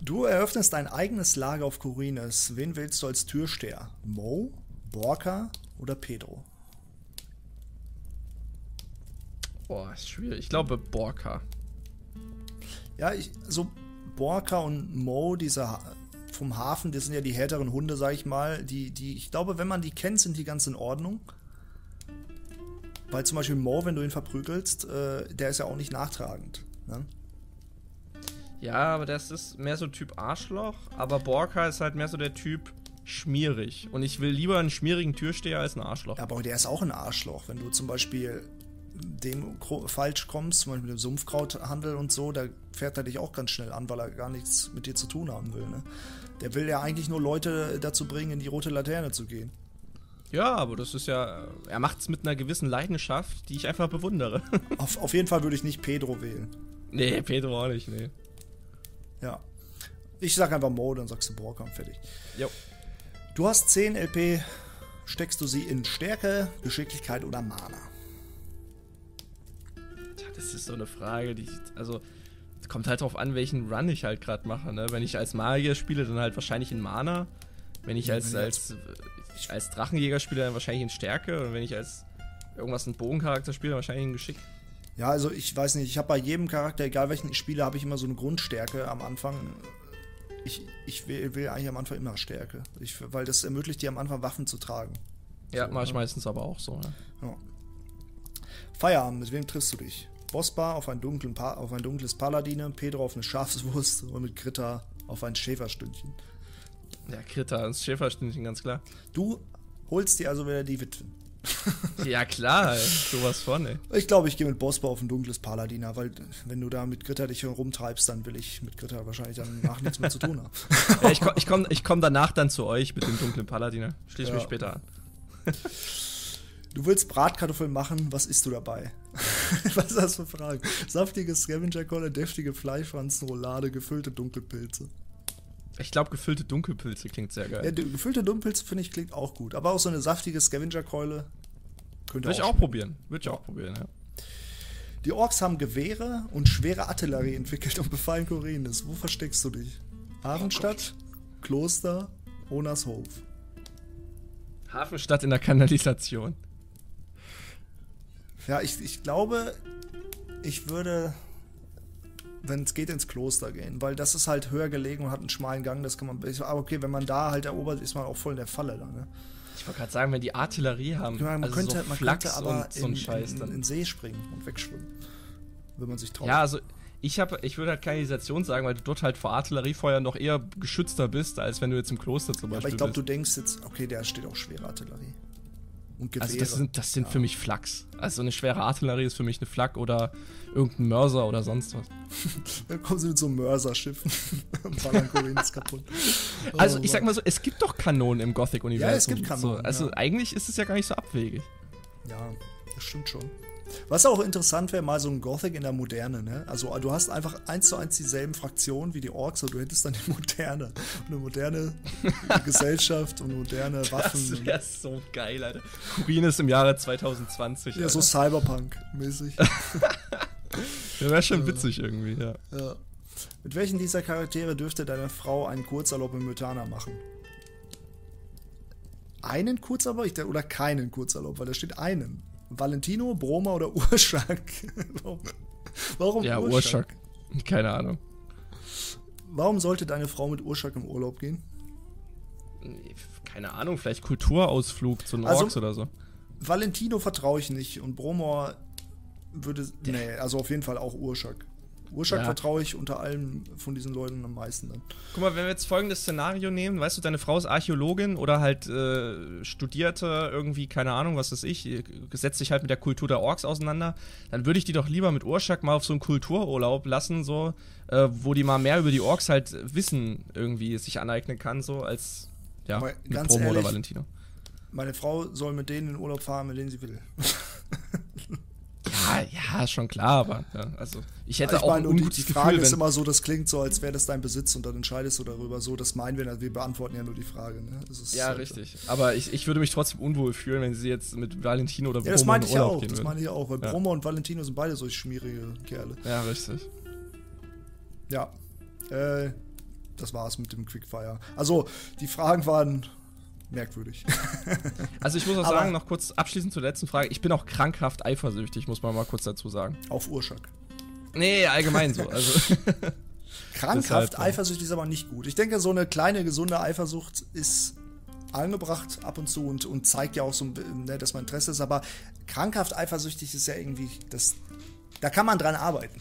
Du eröffnest dein eigenes Lager auf Corines. Wen wählst du als Türsteher? Mo, Borka oder Pedro? Boah, ist schwierig. Ich glaube Borka. Ja, ich, so Borka und Mo, diese Ha- vom Hafen, das sind ja die härteren Hunde, sag ich mal. Die, die, ich glaube, wenn man die kennt, sind die ganz in Ordnung. Weil zum Beispiel Mo, wenn du ihn verprügelst, äh, der ist ja auch nicht nachtragend. Ne? Ja, aber das ist mehr so Typ Arschloch, aber Borka ist halt mehr so der Typ schmierig. Und ich will lieber einen schmierigen Türsteher als einen Arschloch. Ja, aber der ist auch ein Arschloch. Wenn du zum Beispiel dem falsch kommst, zum Beispiel dem Sumpfkrauthandel und so, da fährt er dich auch ganz schnell an, weil er gar nichts mit dir zu tun haben will. Ne? Der will ja eigentlich nur Leute dazu bringen, in die rote Laterne zu gehen. Ja, aber das ist ja. Er macht es mit einer gewissen Leidenschaft, die ich einfach bewundere. Auf, auf jeden Fall würde ich nicht Pedro wählen. nee, Pedro auch nicht, nee. Ja. Ich sag einfach Mo, dann sagst du Borka und fertig. Jo. Du hast 10 LP, steckst du sie in Stärke, Geschicklichkeit oder Mana? Das ist so eine Frage, die. Also. es Kommt halt drauf an, welchen Run ich halt gerade mache, ne? Wenn ich als Magier spiele, dann halt wahrscheinlich in Mana. Wenn ich als, ich als, als Drachenjäger spiele, dann wahrscheinlich in Stärke. Und wenn ich als irgendwas einen Bogencharakter spiele, dann wahrscheinlich in Geschick. Ja, also ich weiß nicht, ich habe bei jedem Charakter, egal welchen ich spiele, habe ich immer so eine Grundstärke am Anfang. Ich, ich will, will eigentlich am Anfang immer Stärke, ich, weil das ermöglicht dir am Anfang Waffen zu tragen. Ja, So, mache ich ne? meistens aber auch so, ja. Ja. Feierabend, mit wem triffst du dich? Bossbar auf, dunklen pa auf ein dunkles Paladine, Pedro auf eine Schafswurst und mit Gritter auf ein Schäferstündchen. Ja, Kritter, das Schäferstündchen, ganz klar. Du holst dir also wieder die Witwen. ja, klar, sowas von, ey. Ich glaube, ich gehe mit Bospa auf ein dunkles Paladiner, weil wenn du da mit Gritter dich herumtreibst, dann will ich mit Gritter wahrscheinlich danach nichts mehr zu tun haben. ja, ich komme ich komm, ich komm danach dann zu euch mit dem dunklen Paladiner. Schließe ja. mich später an. Du willst Bratkartoffeln machen, was isst du dabei? was ist das für Fragen? Saftige Scavenger-Kolle, deftige Fleischwanzen, Roulade, gefüllte Dunkelpilze. Ich glaube, gefüllte Dunkelpilze klingt sehr geil. Ja, gefüllte Dunkelpilze finde ich klingt auch gut. Aber auch so eine saftige Scavenger-Keule könnte Würde ich auch probieren. Würde ich auch probieren, ja. Die Orks haben Gewehre und schwere Artillerie entwickelt und befallen Korinnes. Wo versteckst du dich? Hafenstadt, oh Kloster, Honershof. Hafenstadt in der Kanalisation. Ja, ich, ich glaube, ich würde wenn es geht, ins Kloster gehen, weil das ist halt höher gelegen und hat einen schmalen Gang, das kann man. Aber okay, wenn man da halt erobert, ist man auch voll in der Falle dann, ne? Ich wollte gerade sagen, wenn die Artillerie haben, man, also könnte, so man könnte aber so in, Scheiß in, in, in, See springen und wegschwimmen, wenn man sich traut. Ja, also ich habe, ich würde halt Kanalisation sagen, weil du dort halt vor Artilleriefeuer noch eher geschützter bist, als wenn du jetzt im Kloster zum Beispiel ja, Aber ich glaube, du denkst jetzt, okay, da steht auch schwere Artillerie und Gewehre. Also das sind, das sind ja. für mich Flaks. Also eine schwere Artillerie ist für mich eine Flak oder irgendein Mörser oder sonst was. Dann kommen sie mit so einem Mörserschiffen und ballern Korinnes kaputt. Also oh, ich sag mal so, es gibt doch Kanonen im Gothic-Universum. Ja, es gibt Kanonen. So. Also ja. eigentlich ist es ja gar nicht so abwegig. Ja, das stimmt schon. Was auch interessant wäre, mal so ein Gothic in der Moderne, ne? Also du hast einfach eins zu eins dieselben Fraktionen wie die Orks, und du hättest dann die Moderne. Eine moderne Gesellschaft und moderne Waffen. Das wäre so geil, Alter. Kurin ist im Jahre 2020. Ja, Alter. so Cyberpunk-mäßig. ja, wäre schon witzig irgendwie, ja. ja. Mit welchen dieser Charaktere dürfte deine Frau einen Kurzurlaub in Mythana machen? Einen Kurzurlaub oder keinen Kurzurlaub? Weil da steht einen. Valentino, Broma oder Urschak? warum, warum ja, Urschak? Keine Ahnung. Warum sollte deine Frau mit Urschak im Urlaub gehen? Keine Ahnung, vielleicht Kulturausflug zu den also, Orks oder so. Valentino vertraue ich nicht und Bromor würde. Nee, also auf jeden Fall auch Urschak. Urschak ja. vertraue ich unter allen von diesen Leuten am meisten dann. Guck mal, wenn wir jetzt folgendes Szenario nehmen, weißt du, deine Frau ist Archäologin oder halt äh, studierte irgendwie, keine Ahnung, was ist ich, setzt sich halt mit der Kultur der Orks auseinander, dann würde ich die doch lieber mit Urschak mal auf so einen Kultururlaub lassen, so, äh, wo die mal mehr über die Orks halt Wissen irgendwie sich aneignen kann, so, als, ja, mit Promo ehrlich, oder Valentino. Meine Frau soll mit denen in den Urlaub fahren, mit denen sie will. Ja, ja, schon klar, aber ja, also ich hätte ja, ich auch meine, ein die, die Frage Gefühl, ist immer so, das klingt so, als wäre das dein Besitz und dann entscheidest du darüber. So, das meinen wir, wir beantworten ja nur die Frage. Ne? ja, halt richtig. So. Aber ich, ich würde mich trotzdem unwohl fühlen, wenn sie jetzt mit Valentino oder Bromo ja, das meine ich ja auch. Das meine ich auch, weil ja. Bromo und Valentino sind beide solche schmierige Kerle. Ja, richtig. Ja. Äh, das war's mit dem Quickfire. Also, die Fragen waren merkwürdig. also ich muss auch Aber sagen, noch kurz abschließend zur letzten Frage, ich bin auch krankhaft eifersüchtig, muss man mal kurz dazu sagen. Auf Urschak. Nee, allgemein so. Also krankhaft Deshalb, eifersüchtig ist aber nicht gut. Ich denke, so eine kleine, gesunde Eifersucht ist angebracht ab und zu und, und zeigt ja auch so, ne, dass man Interesse ist, aber krankhaft eifersüchtig ist ja irgendwie, das, da kann man dran arbeiten.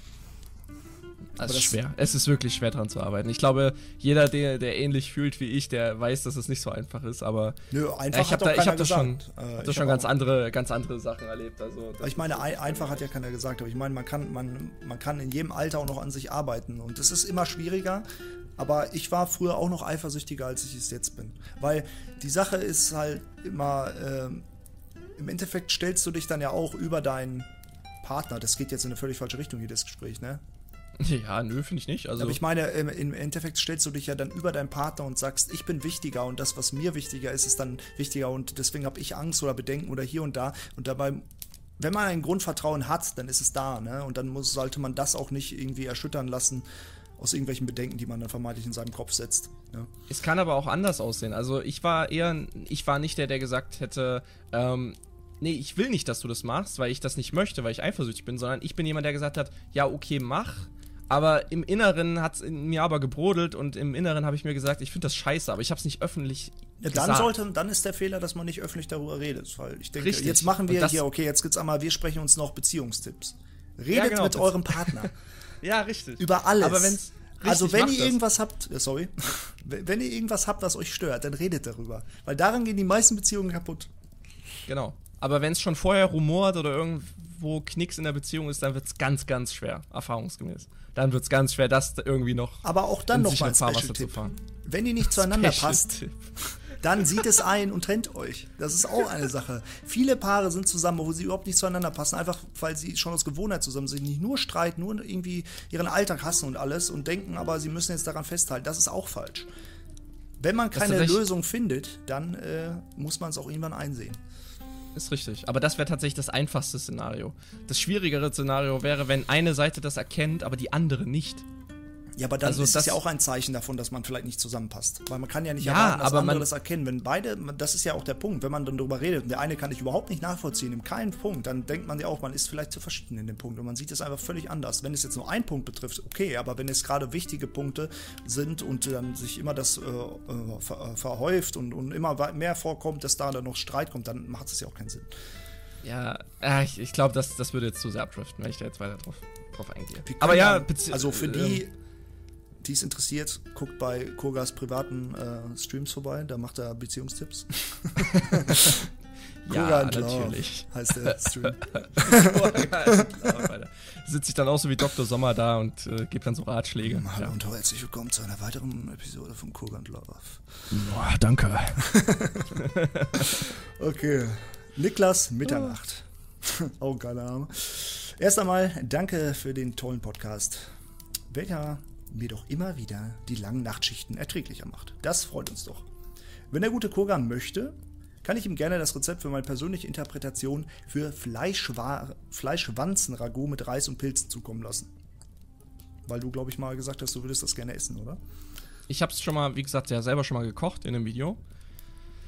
Es ist schwer. Es ist wirklich schwer dran zu arbeiten. Ich glaube, jeder, der, der ähnlich fühlt wie ich, der weiß, dass es nicht so einfach ist. Aber Nö, einfach ich habe da, ich hab da schon, äh, hab da schon ganz andere, ganz andere Sachen erlebt. Also ich meine, ein, einfach hat ja keiner gesagt, aber ich meine, man kann, man, man kann in jedem Alter auch noch an sich arbeiten und es ist immer schwieriger. Aber ich war früher auch noch eifersüchtiger, als ich es jetzt bin, weil die Sache ist halt immer äh, im Endeffekt stellst du dich dann ja auch über deinen Partner. Das geht jetzt in eine völlig falsche Richtung hier das Gespräch, ne? Ja, nö, finde ich nicht. Also Aber ich meine, im Endeffekt stellst du dich ja dann über deinen Partner und sagst, ich bin wichtiger und das, was mir wichtiger ist, ist dann wichtiger und deswegen habe ich Angst oder Bedenken oder hier und da. Und dabei, wenn man ein Grundvertrauen hat, dann ist es da, ne? Und dann muss, sollte man das auch nicht irgendwie erschüttern lassen aus irgendwelchen Bedenken, die man dann vermeintlich in seinem Kopf setzt. Ja. Es kann aber auch anders aussehen. Also ich war eher, ich war nicht der, der gesagt hätte, ähm, nee, ich will nicht, dass du das machst, weil ich das nicht möchte, weil ich eifersüchtig bin, sondern ich bin jemand, der gesagt hat, ja, okay, mach, aber im Inneren hat es in mir aber gebrodelt und im Inneren habe ich mir gesagt, ich finde das scheiße, aber ich habe es nicht öffentlich ja, dann gesagt. sollte, dann ist der Fehler, dass man nicht öffentlich darüber redet, weil ich denke, Richtig. jetzt machen wir hier, okay, jetzt gibt's einmal, wir sprechen uns noch Beziehungstipps. Redet ja, genau, mit eurem Partner. ja, richtig. Über alles. Aber wenn's also wenn ihr das. irgendwas habt, äh, sorry, wenn ihr irgendwas habt, was euch stört, dann redet darüber. Weil daran gehen die meisten Beziehungen kaputt. Genau. Aber wenn es schon vorher rumort oder irgendwo Knicks in der Beziehung ist, dann wird es ganz, ganz schwer, erfahrungsgemäß. Dann wird es ganz schwer, das irgendwie noch Aber auch dann in noch sichere mal ein Fahrwasser zu fahren. Wenn ihr nicht zueinander Special passt, Tipp. dann sieht es ein und trennt euch. Das ist auch eine Sache. Viele Paare sind zusammen, wo sie überhaupt nicht zueinander passen, einfach weil sie schon aus Gewohnheit zusammen sind, nicht nur streiten, nur irgendwie ihren Alltag hassen und alles und denken, aber sie müssen jetzt daran festhalten. Das ist auch falsch. Wenn man keine. Lösung findet, dann äh, muss man es auch irgendwann einsehen. Ist richtig. Aber das wäre tatsächlich das einfachste Szenario. Das schwierigere Szenario wäre, wenn eine Seite das erkennt, aber die andere nicht. Ja, aber dann Also ist das- ja auch ein Zeichen davon, dass man vielleicht nicht zusammenpasst. Weil man kann ja nicht Ja, erwarten, dass aber andere man- das erkennen. Wenn beide, das ist ja auch der Punkt, wenn man dann darüber redet und der eine kann ich überhaupt nicht nachvollziehen, in keinem Punkt, dann denkt man ja auch, man ist vielleicht zu verschieden in dem Punkt und man sieht es einfach völlig anders. Wenn es jetzt nur einen Punkt betrifft, okay, aber wenn es gerade wichtige Punkte sind und dann sich immer das äh, äh, ver, äh, verhäuft und, und immer mehr vorkommt, dass da dann noch Streit kommt, dann macht es ja auch keinen Sinn. Ja, äh, ich, ich glaube, das, das würde jetzt zu sehr abdriften, wenn ich da jetzt weiter drauf, drauf eingehe. Aber ja, also für ähm, die, die es interessiert, guckt bei Kogas privaten äh, Streams vorbei, da macht er Beziehungstipps. Ja, natürlich. heißt der Stream. Sitze ich dann auch so wie Dr. Sommer da und äh, gebe dann so Ratschläge. Hallo Ja. und herzlich willkommen zu einer weiteren Episode von and Love. Boah, danke. Okay, Niklas Mitternacht. oh, geiler Name. Erst einmal danke für den tollen Podcast, welcher mir doch immer wieder die langen Nachtschichten erträglicher macht. Das freut uns doch. Wenn der gute Koga möchte, kann ich ihm gerne das Rezept für meine persönliche Interpretation für Fleischwa Fleischwanzen-Ragout mit Reis und Pilzen zukommen lassen. Weil du, glaube ich, mal gesagt hast, du würdest das gerne essen, oder? Ich habe es schon mal, wie gesagt, ja selber schon mal gekocht in einem Video.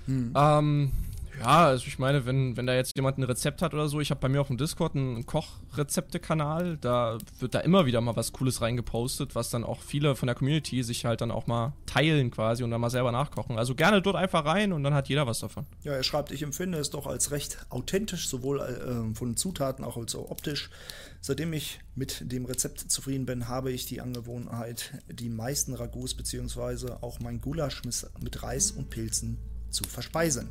Hm. Ähm, ja, also ich meine, wenn, wenn da jetzt jemand ein Rezept hat oder so, ich habe bei mir auf dem Discord einen Kochrezepte-Kanal, da wird da immer wieder mal was Cooles reingepostet, was dann auch viele von der Community sich halt dann auch mal teilen quasi und dann mal selber nachkochen. Also gerne dort einfach rein und dann hat jeder was davon. Ja, er schreibt, ich empfinde es doch als recht authentisch, sowohl äh, von Zutaten auch als auch optisch. Seitdem ich mit dem Rezept zufrieden bin, habe ich die Angewohnheit, die meisten Ragouts bzw. auch mein Gulasch mit Reis und Pilzen zu verspeisen.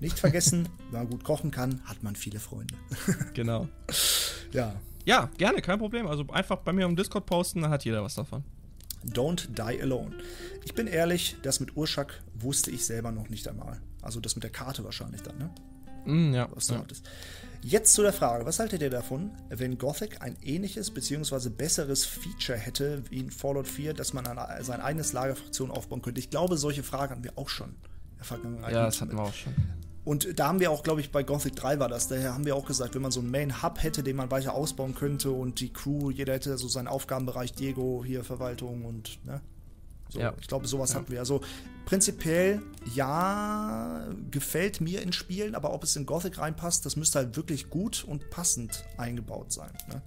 Nicht vergessen, wenn man gut kochen kann, hat man viele Freunde. Genau. Ja, Ja, gerne, kein Problem. Also einfach bei mir im Discord posten, dann hat jeder was davon. Don't Die Alone. Ich bin ehrlich, das mit Urschak wusste ich selber noch nicht einmal. Also das mit der Karte wahrscheinlich dann, ne? Mm, ja. was du ja. hattest. Jetzt zu der Frage, was haltet ihr davon, wenn Gothic ein ähnliches bzw. besseres Feature hätte wie in Fallout 4, dass man eine, sein eigenes Lagerfraktion aufbauen könnte? Ich glaube, solche Fragen hatten wir auch schon in der Vergangenheit. Ja, das hatten wir auch schon. Und da haben wir auch, glaube ich, bei Gothic 3 war das, daher haben wir auch gesagt, wenn man so einen Main-Hub hätte, den man weiter ausbauen könnte und die Crew, jeder hätte so seinen Aufgabenbereich, Diego, hier Verwaltung und, ne? So, Ja. ich glaube, sowas hatten wir. Also prinzipiell, ja, gefällt mir in Spielen, aber ob es in Gothic reinpasst, das müsste halt wirklich gut und passend eingebaut sein. Ne?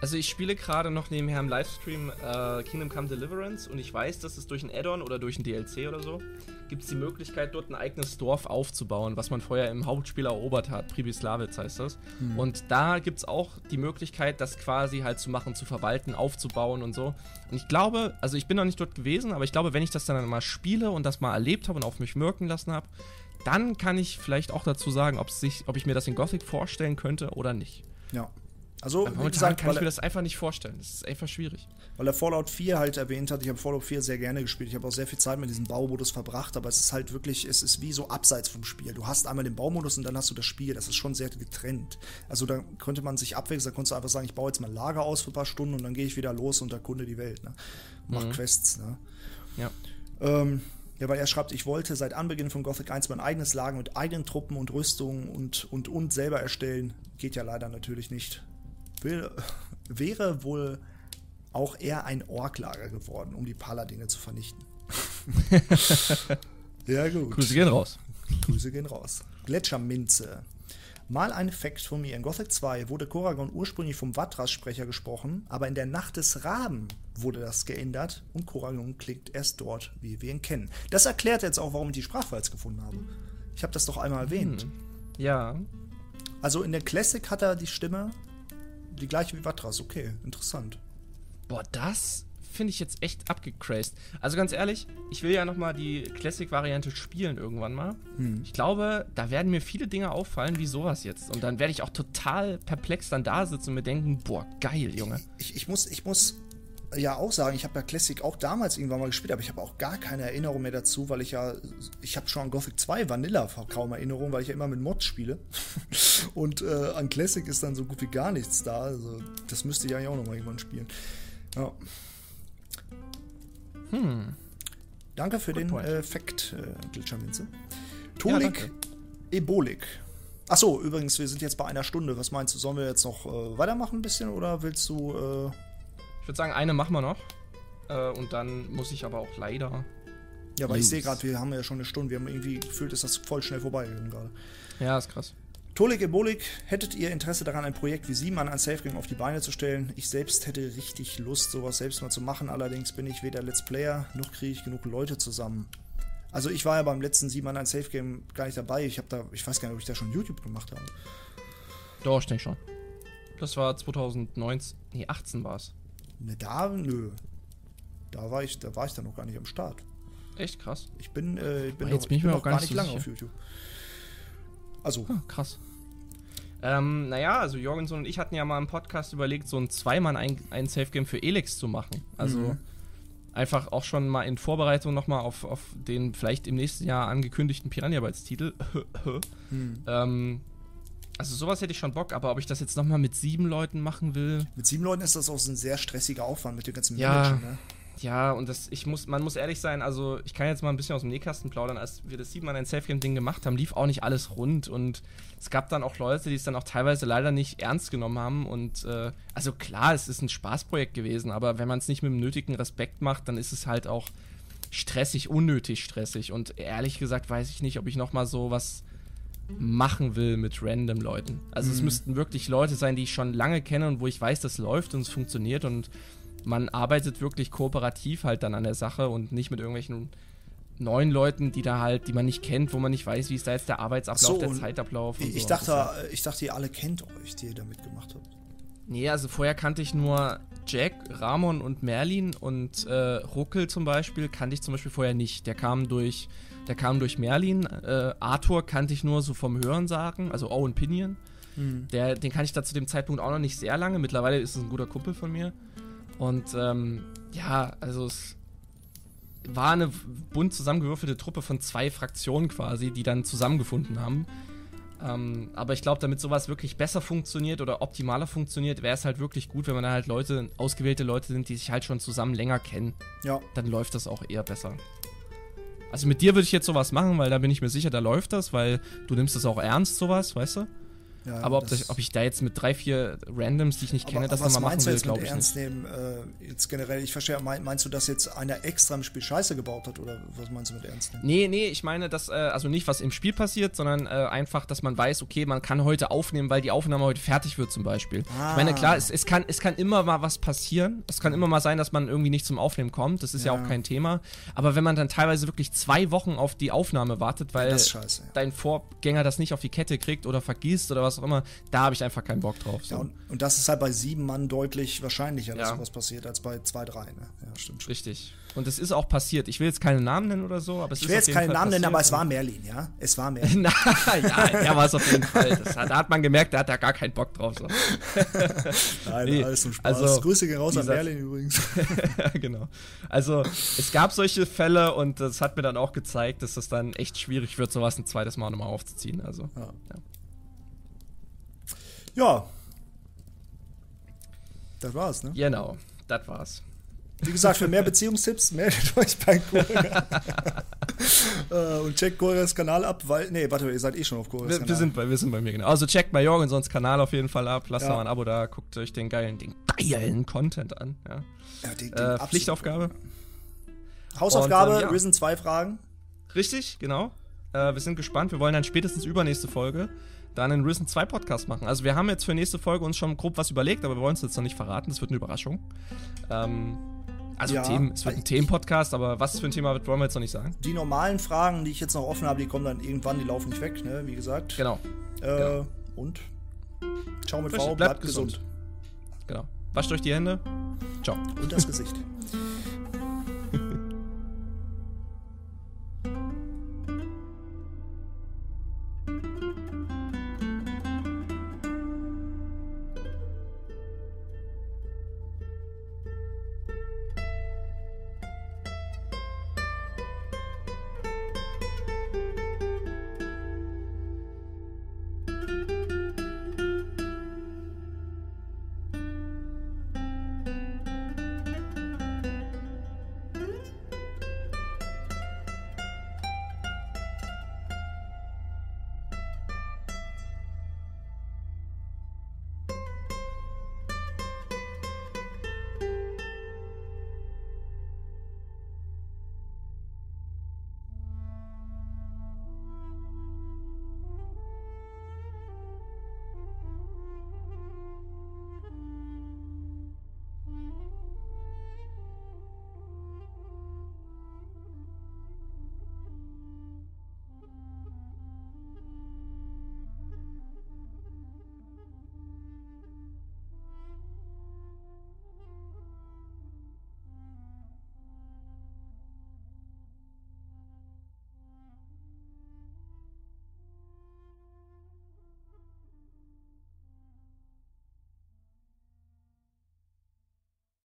Also ich spiele gerade noch nebenher im Livestream äh, Kingdom Come Deliverance und ich weiß, dass es durch ein Add-on oder durch ein DLC oder so gibt es die Möglichkeit, dort ein eigenes Dorf aufzubauen, was man vorher im Hauptspiel erobert hat. Pribyslavitz heißt das. Und da gibt es auch die Möglichkeit, das quasi halt zu machen, zu verwalten, aufzubauen und so. Und ich glaube, also ich bin noch nicht dort gewesen, aber ich glaube, wenn ich das dann mal spiele und das mal erlebt habe und auf mich wirken lassen habe, dann kann ich vielleicht auch dazu sagen, ob, sich, ob ich mir das in Gothic vorstellen könnte oder nicht. Ja. Also, wie momentan gesagt, kann ich mir das einfach nicht vorstellen. Das ist einfach schwierig. weil er Fallout 4 halt erwähnt hat, ich habe Fallout 4 sehr gerne gespielt. Ich habe auch sehr viel Zeit mit diesem Baumodus verbracht, aber es ist halt wirklich, es ist wie so abseits vom Spiel. Du hast einmal den Baumodus und dann hast du das Spiel. Das ist schon sehr getrennt. Also da könnte man sich abwechseln, da konntest du einfach sagen, ich baue jetzt mal ein Lager aus für ein paar Stunden und dann gehe ich wieder los und erkunde die Welt. Ne? Mach Quests. Ne? Ja. Ähm, ja, weil er schreibt, ich wollte seit Anbeginn von Gothic 1 mein eigenes Lager mit eigenen Truppen und Rüstungen und, und, und selber erstellen. Geht ja leider natürlich nicht. Will, wäre wohl auch eher ein Orklager geworden, um die Paladine zu vernichten. ja, gut. Grüße gehen raus. Grüße gehen raus. Gletscherminze. Mal ein Fact von mir. In Gothic 2 wurde Koragon ursprünglich vom Vatras-Sprecher gesprochen, aber in der Nacht des Raben wurde das geändert und Koragon klingt erst dort, wie wir ihn kennen. Das erklärt jetzt auch, warum ich die Sprachfiles gefunden habe. Ich habe das doch einmal erwähnt. Ja. Also in der Classic hat er die Stimme die gleiche wie Vatras. Okay, interessant. Boah, das finde ich jetzt echt abgecrased. Also ganz ehrlich, ich will ja nochmal die Classic-Variante spielen irgendwann mal. Hm. Ich glaube, da werden mir viele Dinge auffallen wie sowas jetzt. Und dann werde ich auch total perplex dann da sitzen und mir denken, boah, geil, Junge. Ich, ich, muss, ich muss ja auch sagen, ich habe ja Classic auch damals irgendwann mal gespielt, aber ich habe auch gar keine Erinnerung mehr dazu, weil ich ja, ich habe schon an Gothic 2 Vanilla kaum Erinnerung, weil ich ja immer mit Mods spiele. Und äh, an Classic ist dann so gut wie gar nichts da. Also das müsste ich eigentlich auch nochmal irgendwann spielen. Ja. Hm. Danke für Good den point. äh, Fact, äh, Glitscherminze. Ja, Tolik danke. Ebolik. Achso, übrigens, wir sind jetzt bei einer Stunde. Was meinst du, sollen wir jetzt noch äh, weitermachen ein bisschen oder willst du. Ich würde sagen, eine machen wir noch. Äh, und dann muss ich aber auch leider. ja, aber ich sehe gerade, wir haben ja schon eine Stunde. Wir haben irgendwie gefühlt, ist das voll schnell vorbeigegangen gerade. Ja, ist krass. Tolik Ebolik, hättet ihr Interesse daran, ein Projekt wie Siemann an Safe Game auf die Beine zu stellen? Ich selbst hätte richtig Lust, sowas selbst mal zu machen. Allerdings bin ich weder Let's Player, noch kriege ich genug Leute zusammen. Also ich war ja beim letzten Siemann an Safe Game gar nicht dabei. Ich habe da, ich weiß gar nicht, ob ich da schon YouTube gemacht habe. Doch, ich denke schon. Das war 2019. Nee, 18 war es. Ne, da, nö. Da war ich, da war ich dann noch gar nicht am Start. Echt krass. Ich bin, äh, ich bin, jetzt noch, bin ich mir noch auch gar nicht so lange sicher. auf YouTube. Also, Ah, krass. Ähm, naja, also Jorgensen und ich hatten ja mal im Podcast überlegt, so ein Zweimann ein, ein Safe-Game für Elix zu machen. Also Mhm. einfach auch schon mal in Vorbereitung nochmal auf, auf den vielleicht im nächsten Jahr angekündigten Piranha-Bytes-Titel. hm. ähm, also sowas hätte ich schon Bock, aber ob ich das jetzt nochmal mit sieben Leuten machen will, mit sieben Leuten ist das auch so ein sehr stressiger Aufwand mit dem ganzen Ja. Managen, ne? Ja, und das, ich muss, man muss ehrlich sein, also ich kann jetzt mal ein bisschen aus dem Nähkasten plaudern, als wir das Siebenmann ein Safe-Game-Ding gemacht haben, lief auch nicht alles rund. Und es gab dann auch Leute, die es dann auch teilweise leider nicht ernst genommen haben. Und äh, also klar, es ist ein Spaßprojekt gewesen, aber wenn man es nicht mit dem nötigen Respekt macht, dann ist es halt auch stressig, unnötig stressig. Und ehrlich gesagt weiß ich nicht, ob ich nochmal so was machen will mit random Leuten. Also es Mhm. müssten wirklich Leute sein, die ich schon lange kenne und wo ich weiß, das läuft und es funktioniert und man arbeitet wirklich kooperativ halt dann an der Sache und nicht mit irgendwelchen neuen Leuten, die da halt, die man nicht kennt, wo man nicht weiß, wie ist da jetzt der Arbeitsablauf, So, der Zeitablauf. Ich, so. dachte, ich dachte, ihr alle kennt euch, die ihr da mitgemacht habt. Nee, also vorher kannte ich nur Jack, Ramon und Merlin und äh, Ruckel zum Beispiel kannte ich zum Beispiel vorher nicht. Der kam durch, der kam durch Merlin. Äh, Arthur kannte ich nur so vom Hörensagen, also Owen Pinion. Der, den kannte ich da zu dem Zeitpunkt auch noch nicht sehr lange. Mittlerweile ist es ein guter Kumpel von mir. Und ähm, ja, also es war eine bunt zusammengewürfelte Truppe von zwei Fraktionen quasi, die dann zusammengefunden haben. Ähm, aber ich glaube, damit sowas wirklich besser funktioniert oder optimaler funktioniert, wäre es halt wirklich gut, wenn man da halt Leute, ausgewählte Leute sind, die sich halt schon zusammen länger kennen. Ja, Dann läuft das auch eher besser. Also mit dir würde ich jetzt sowas machen, weil da bin ich mir sicher, da läuft das, weil du nimmst das auch ernst, sowas, weißt du? Ja. aber ob, das- das, ob ich da jetzt mit drei, vier Randoms, die ich nicht kenne, aber das nochmal machen will, glaube ich ernst nicht. nehmen? Äh, jetzt generell, ich verstehe, mein, meinst du, dass jetzt einer extra im Spiel Scheiße gebaut hat oder was meinst du mit ernst nehmen? Nee, nee, ich meine, dass, äh, also nicht, was im Spiel passiert, sondern äh, einfach, dass man weiß, okay, man kann heute aufnehmen, weil die Aufnahme heute fertig wird zum Beispiel. Ah. Ich meine, klar, es, es, kann, es kann immer mal was passieren. Es kann immer mal sein, dass man irgendwie nicht zum Aufnehmen kommt. Das ist ja, Ja. auch kein Thema. Aber wenn man dann teilweise wirklich zwei Wochen auf die Aufnahme wartet, weil scheiße. Ja. dein Vorgänger das nicht auf die Kette kriegt oder vergisst oder was auch immer, da habe ich einfach keinen Bock drauf. So. Ja, und, und das ist halt bei sieben Mann deutlich wahrscheinlicher, dass Ja. sowas passiert, als bei zwei, drei. Ne? Ja, stimmt schon. Richtig. Und es ist auch passiert. Ich will jetzt keine Namen nennen oder so, aber es Ich will jetzt keinen Fall Namen nennen, aber es war Merlin, ja? Es war Merlin. Na, ja, er war es auf jeden Fall. Hat, da hat man gemerkt, der hat da gar keinen Bock drauf. So. Nein, Nee, alles zum Spaß. also, Grüße gehen raus an Merlin übrigens. genau. Also, es gab solche Fälle und das hat mir dann auch gezeigt, dass das dann echt schwierig wird, sowas ein zweites Mal nochmal aufzuziehen. Also, Ja. Ja. Ja. Das war's, ne? genau, das war's. Wie gesagt, für mehr Beziehungstipps meldet euch bei Korea. äh, und checkt Koreas Kanal ab, weil. Nee, warte, ihr seid eh schon auf Koreas Wir, Kanal. wir, sind bei, wir sind bei mir, genau. Also, checkt mal Jorgensons Kanal auf jeden Fall ab. Lasst Ja. mal ein Abo da, guckt euch den geilen, den geilen Content an. Ja. ja, den, den Äh, Pflichtaufgabe. Hausaufgabe, Und, ähm, ja. Risen zwei Fragen. Richtig, genau. Äh, wir sind gespannt. Wir wollen dann spätestens übernächste Folge dann einen Risen 2 Podcast machen. Also wir haben jetzt für nächste Folge uns schon grob was überlegt, aber wir wollen es jetzt noch nicht verraten. Das wird eine Überraschung. Ähm, also Ja, Themen, es wird ein Themenpodcast, aber was für ein Thema wird, wollen wir jetzt noch nicht sagen. Die normalen Fragen, die ich jetzt noch offen habe, die kommen dann irgendwann, die laufen nicht weg, ne? Wie gesagt. Genau, Äh, genau. Und? Ciao mit Richtig, V, bleibt, gesund. genau. Wascht euch die Hände. Ciao. Und das Gesicht.